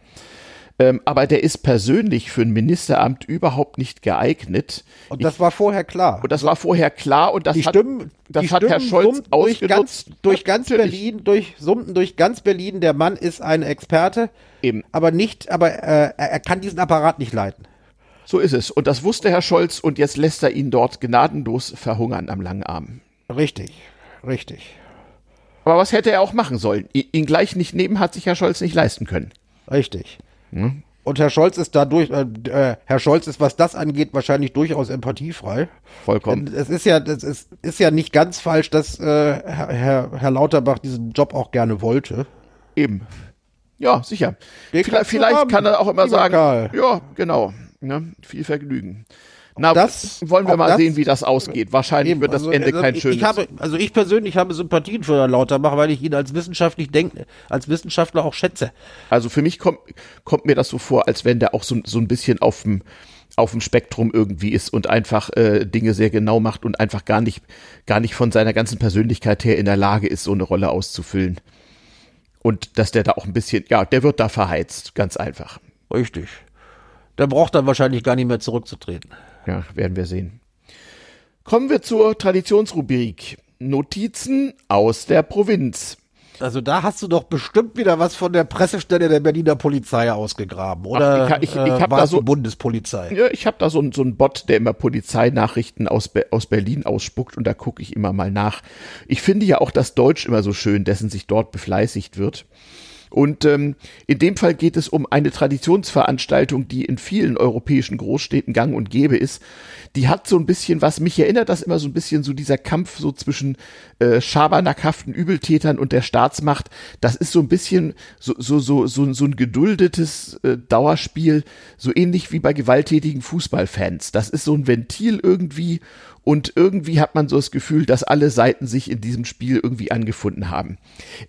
A: Ähm, aber der ist persönlich für ein Ministeramt überhaupt nicht geeignet.
B: Und das war vorher klar.
A: Und das war vorher klar und das
B: die
A: hat,
B: Stimmen,
A: das
B: die
A: hat Herr Scholz
B: durch ganz, durch ganz
A: Natürlich.
B: Berlin, durch summten durch ganz Berlin. Der Mann ist ein Experte,
A: Eben.
B: aber nicht, aber äh, er kann diesen Apparat nicht leiten.
A: So ist es. Und das wusste Herr Scholz und jetzt lässt er ihn dort gnadenlos verhungern am langen Arm.
B: Richtig, richtig,
A: Aber was hätte er auch machen sollen? Ihn gleich nicht nehmen hat sich Herr Scholz nicht leisten können.
B: richtig. Und Herr Scholz ist dadurch, äh, äh, Herr Scholz ist, was das angeht, wahrscheinlich durchaus empathiefrei.
A: Vollkommen.
B: Es ist ja, es ist, ist ja nicht ganz falsch, dass äh, Herr, Herr, Lauterbach diesen Job auch gerne wollte.
A: Eben. Ja, sicher.
B: Den
A: Vielleicht, vielleicht
B: haben,
A: kann er auch immer sagen,
B: Karl.
A: ja, genau. Ne? Viel Vergnügen. Na,
B: das-
A: wollen wir mal
B: das-
A: sehen, wie das ausgeht. Wahrscheinlich
B: Eben,
A: wird das
B: also,
A: Ende
B: also
A: kein
B: ich,
A: schönes.
B: ich habe, also ich persönlich habe Sympathien für Herrn Lauterbach, weil ich ihn als wissenschaftlich denk, als Wissenschaftler auch schätze.
A: Also für mich kommt, kommt mir das so vor, als wenn der auch so, so ein bisschen auf dem, auf dem Spektrum irgendwie ist und einfach äh, Dinge sehr genau macht und einfach gar nicht, gar nicht von seiner ganzen Persönlichkeit her in der Lage ist, so eine Rolle auszufüllen. Und dass der da auch ein bisschen, ja, der wird da verheizt, ganz einfach.
B: Richtig. Der braucht dann wahrscheinlich gar nicht mehr zurückzutreten.
A: Ja, werden wir sehen. Kommen wir zur Traditionsrubrik. Notizen aus der Provinz.
B: Also da hast du doch bestimmt wieder was von der Pressestelle der Berliner Polizei ausgegraben, oder?
A: Ach, ich- ich- ich
B: äh,
A: hab
B: war
A: da so-
B: Bundespolizei.
A: Ja, ich habe da so, so einen Bot, der immer Polizeinachrichten aus, aus Berlin ausspuckt und da gucke ich immer mal nach. Ich finde ja auch das Deutsch immer so schön, dessen sich dort befleißigt wird. Und ähm, in dem Fall geht es um eine Traditionsveranstaltung, die in vielen europäischen Großstädten gang und gäbe ist. Die hat so ein bisschen was, mich erinnert das immer so ein bisschen so dieser Kampf so zwischen äh, schabernackhaften Übeltätern und der Staatsmacht. Das ist so ein bisschen so, so, so, so, so ein geduldetes äh, Dauerspiel, so ähnlich wie bei gewalttätigen Fußballfans. Das ist so ein Ventil irgendwie und irgendwie hat man so das Gefühl, dass alle Seiten sich in diesem Spiel irgendwie angefunden haben.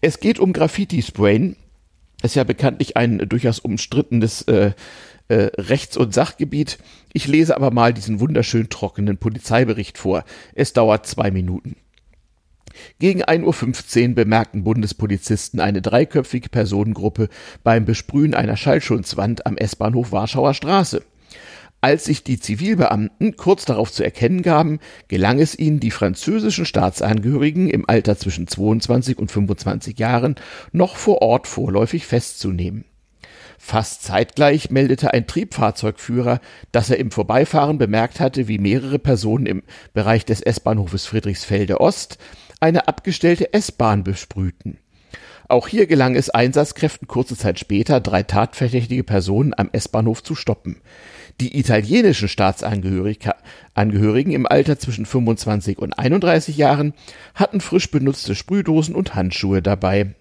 A: Es geht um Graffiti-Sprayen. Ist ja bekanntlich ein durchaus umstrittenes äh, äh, Rechts- und Sachgebiet. Ich lese aber mal diesen wunderschön trockenen Polizeibericht vor. Es dauert zwei Minuten. Gegen 1.15 Uhr bemerkten Bundespolizisten eine dreiköpfige Personengruppe beim Besprühen einer Schallschutzwand am S-Bahnhof Warschauer Straße. Als sich die Zivilbeamten kurz darauf zu erkennen gaben, gelang es ihnen, die französischen Staatsangehörigen im Alter zwischen 22 und 25 Jahren noch vor Ort vorläufig festzunehmen. Fast zeitgleich meldete ein Triebfahrzeugführer, dass er im Vorbeifahren bemerkt hatte, wie mehrere Personen im Bereich des S-Bahnhofes Friedrichsfelde Ost eine abgestellte S-Bahn besprühten. Auch hier gelang es Einsatzkräften kurze Zeit später, drei tatverdächtige Personen am S-Bahnhof zu stoppen. Die italienischen Staatsangehörigen im Alter zwischen 25 und 31 Jahren hatten frisch benutzte Sprühdosen und Handschuhe dabei.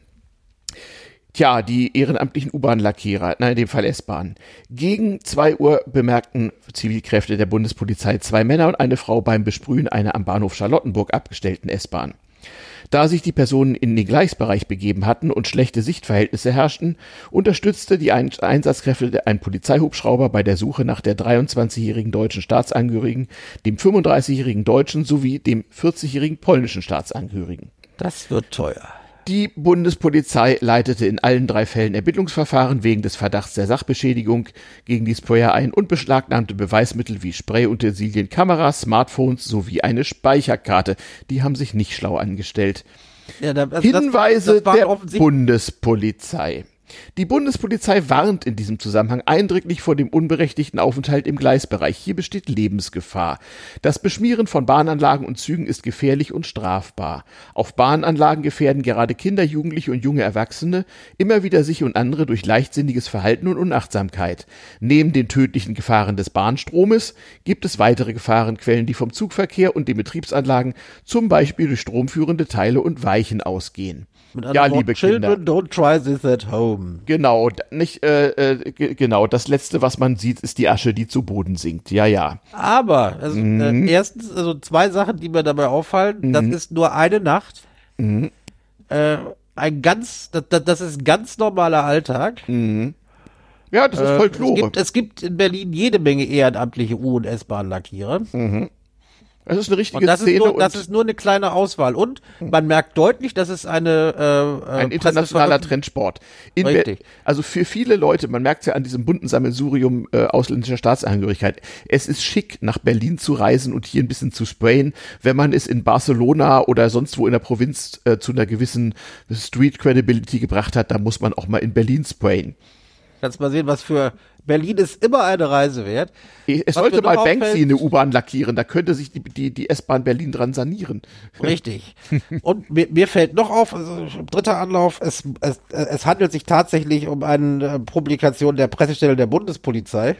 A: Tja, die ehrenamtlichen U-Bahn-Lackierer, nein, in dem Fall S-Bahn. Gegen zwei Uhr bemerkten Zivilkräfte der Bundespolizei zwei Männer und eine Frau beim Besprühen einer am Bahnhof Charlottenburg abgestellten S-Bahn. Da sich die Personen in den Gleisbereich begeben hatten und schlechte Sichtverhältnisse herrschten, unterstützte die Ein Einsatzkräfte ein Polizeihubschrauber bei der Suche nach der 23-jährigen deutschen Staatsangehörigen, dem 35-jährigen deutschen sowie dem 40-jährigen polnischen Staatsangehörigen.
B: Das wird teuer.
A: Die Bundespolizei leitete in allen drei Fällen Ermittlungsverfahren wegen des Verdachts der Sachbeschädigung gegen die Sprayer ein und beschlagnahmte Beweismittel wie Sprayutensilien, Kameras, Smartphones sowie eine Speicherkarte. Die haben sich nicht schlau angestellt.
B: Ja, da, also
A: Hinweise
B: das, das
A: der Bundespolizei. Die Bundespolizei warnt in diesem Zusammenhang eindrücklich vor dem unberechtigten Aufenthalt im Gleisbereich. Hier besteht Lebensgefahr. Das Beschmieren von Bahnanlagen und Zügen ist gefährlich und strafbar. Auf Bahnanlagen gefährden gerade Kinder, Jugendliche und junge Erwachsene immer wieder sich und andere durch leichtsinniges Verhalten und Unachtsamkeit. Neben den tödlichen Gefahren des Bahnstromes gibt es weitere Gefahrenquellen, die vom Zugverkehr und den Betriebsanlagen zum Beispiel durch stromführende Teile und Weichen ausgehen.
B: Mit
A: Ja,
B: anderen Worten,
A: liebe Kinder.
B: Children, don't try this at home.
A: Genau, nicht äh, äh, ge- genau. Das letzte, was man sieht, ist die Asche, die zu Boden sinkt. Ja, ja.
B: Aber, also,
A: Mhm.
B: äh, erstens, also zwei Sachen, die mir dabei auffallen. Das ist nur eine Nacht.
A: Mhm.
B: Äh, ein ganz, das, das, ist ganz normaler Alltag.
A: Ja, das ist
B: Äh, es,
A: Folklore.
B: gibt, es gibt in Berlin jede Menge ehrenamtliche U- und S-Bahn-Lackierer.
A: Das ist eine richtige
B: Und das,
A: Szene
B: ist nur, das
A: und
B: ist nur eine kleine Auswahl. Und man merkt deutlich, dass es eine äh, äh,
A: ein internationaler Trendsport. In
B: Richtig.
A: Also für viele Leute, man merkt es ja an diesem bunten Sammelsurium äh, ausländischer Staatsangehörigkeit, es ist schick, nach Berlin zu reisen und hier ein bisschen zu sprayen, wenn man es in Barcelona oder sonst wo in der Provinz äh, zu einer gewissen Street Credibility gebracht hat, da muss man auch mal in Berlin sprayen.
B: Kannst mal sehen, was für Berlin ist immer eine Reise wert.
A: Es
B: Was
A: sollte mal Banksy
B: auffällt-
A: eine U-Bahn lackieren, da könnte sich die, die, die S-Bahn Berlin dran sanieren.
B: Richtig. Und mir, mir fällt noch auf, also dritter Anlauf, es, es, es handelt sich tatsächlich um eine äh, Publikation der Pressestelle der Bundespolizei,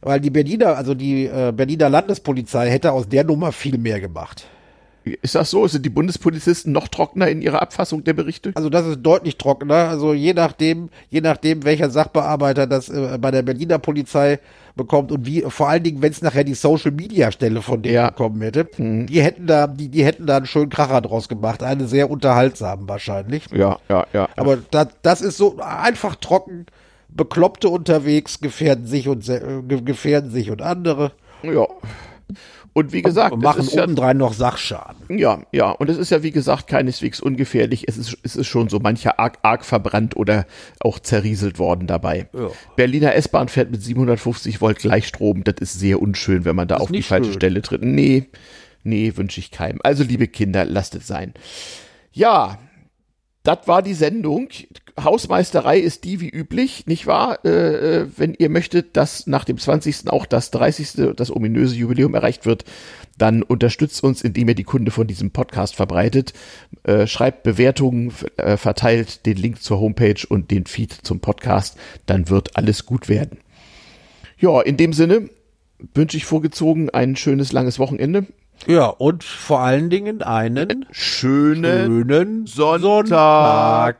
B: weil die Berliner, also die äh, Berliner Landespolizei hätte aus der Nummer viel mehr gemacht.
A: Ist das so? Sind die Bundespolizisten noch trockener in ihrer Abfassung der Berichte?
B: Also das ist deutlich trockener. Also je nachdem, je nachdem, welcher Sachbearbeiter das äh, bei der Berliner Polizei bekommt und wie, vor allen Dingen, wenn es nachher die Social Media Stelle von denen
A: Ja.
B: bekommen hätte, die hätten da, die, die hätten da einen schönen Kracher draus gemacht, eine sehr unterhaltsamen wahrscheinlich.
A: Ja, ja, ja.
B: Aber das, das ist so einfach trocken. Bekloppte unterwegs gefährden sich und äh, ge- gefährden sich und andere
A: ja. Und wie gesagt,
B: und machen
A: ist ja,
B: obendrein noch Sachschaden.
A: ja, ja, und es ist ja wie gesagt keineswegs ungefährlich. Es ist, es ist schon so mancher arg, arg verbrannt oder auch zerrieselt worden dabei.
B: Ja.
A: Berliner S-Bahn fährt mit 750 Volt Gleichstrom. Das ist sehr unschön, wenn man da auf die falsche
B: schön.
A: Stelle tritt. Nee, nee, wünsche ich keinem. Also liebe Kinder, lasst es sein. Ja, das war die Sendung. Hausmeisterei ist die wie üblich, nicht wahr? Äh, äh, wenn ihr möchtet, dass nach dem 20. auch das 30. das ominöse Jubiläum erreicht wird, dann unterstützt uns, indem ihr die Kunde von diesem Podcast verbreitet, äh, schreibt Bewertungen, äh, verteilt den Link zur Homepage und den Feed zum Podcast, dann wird alles gut werden. Ja, in dem Sinne wünsche ich vorgezogen ein schönes langes Wochenende.
B: Ja, und vor allen Dingen einen
A: Schönen
B: schönen
A: Sonntag.
B: Sonntag.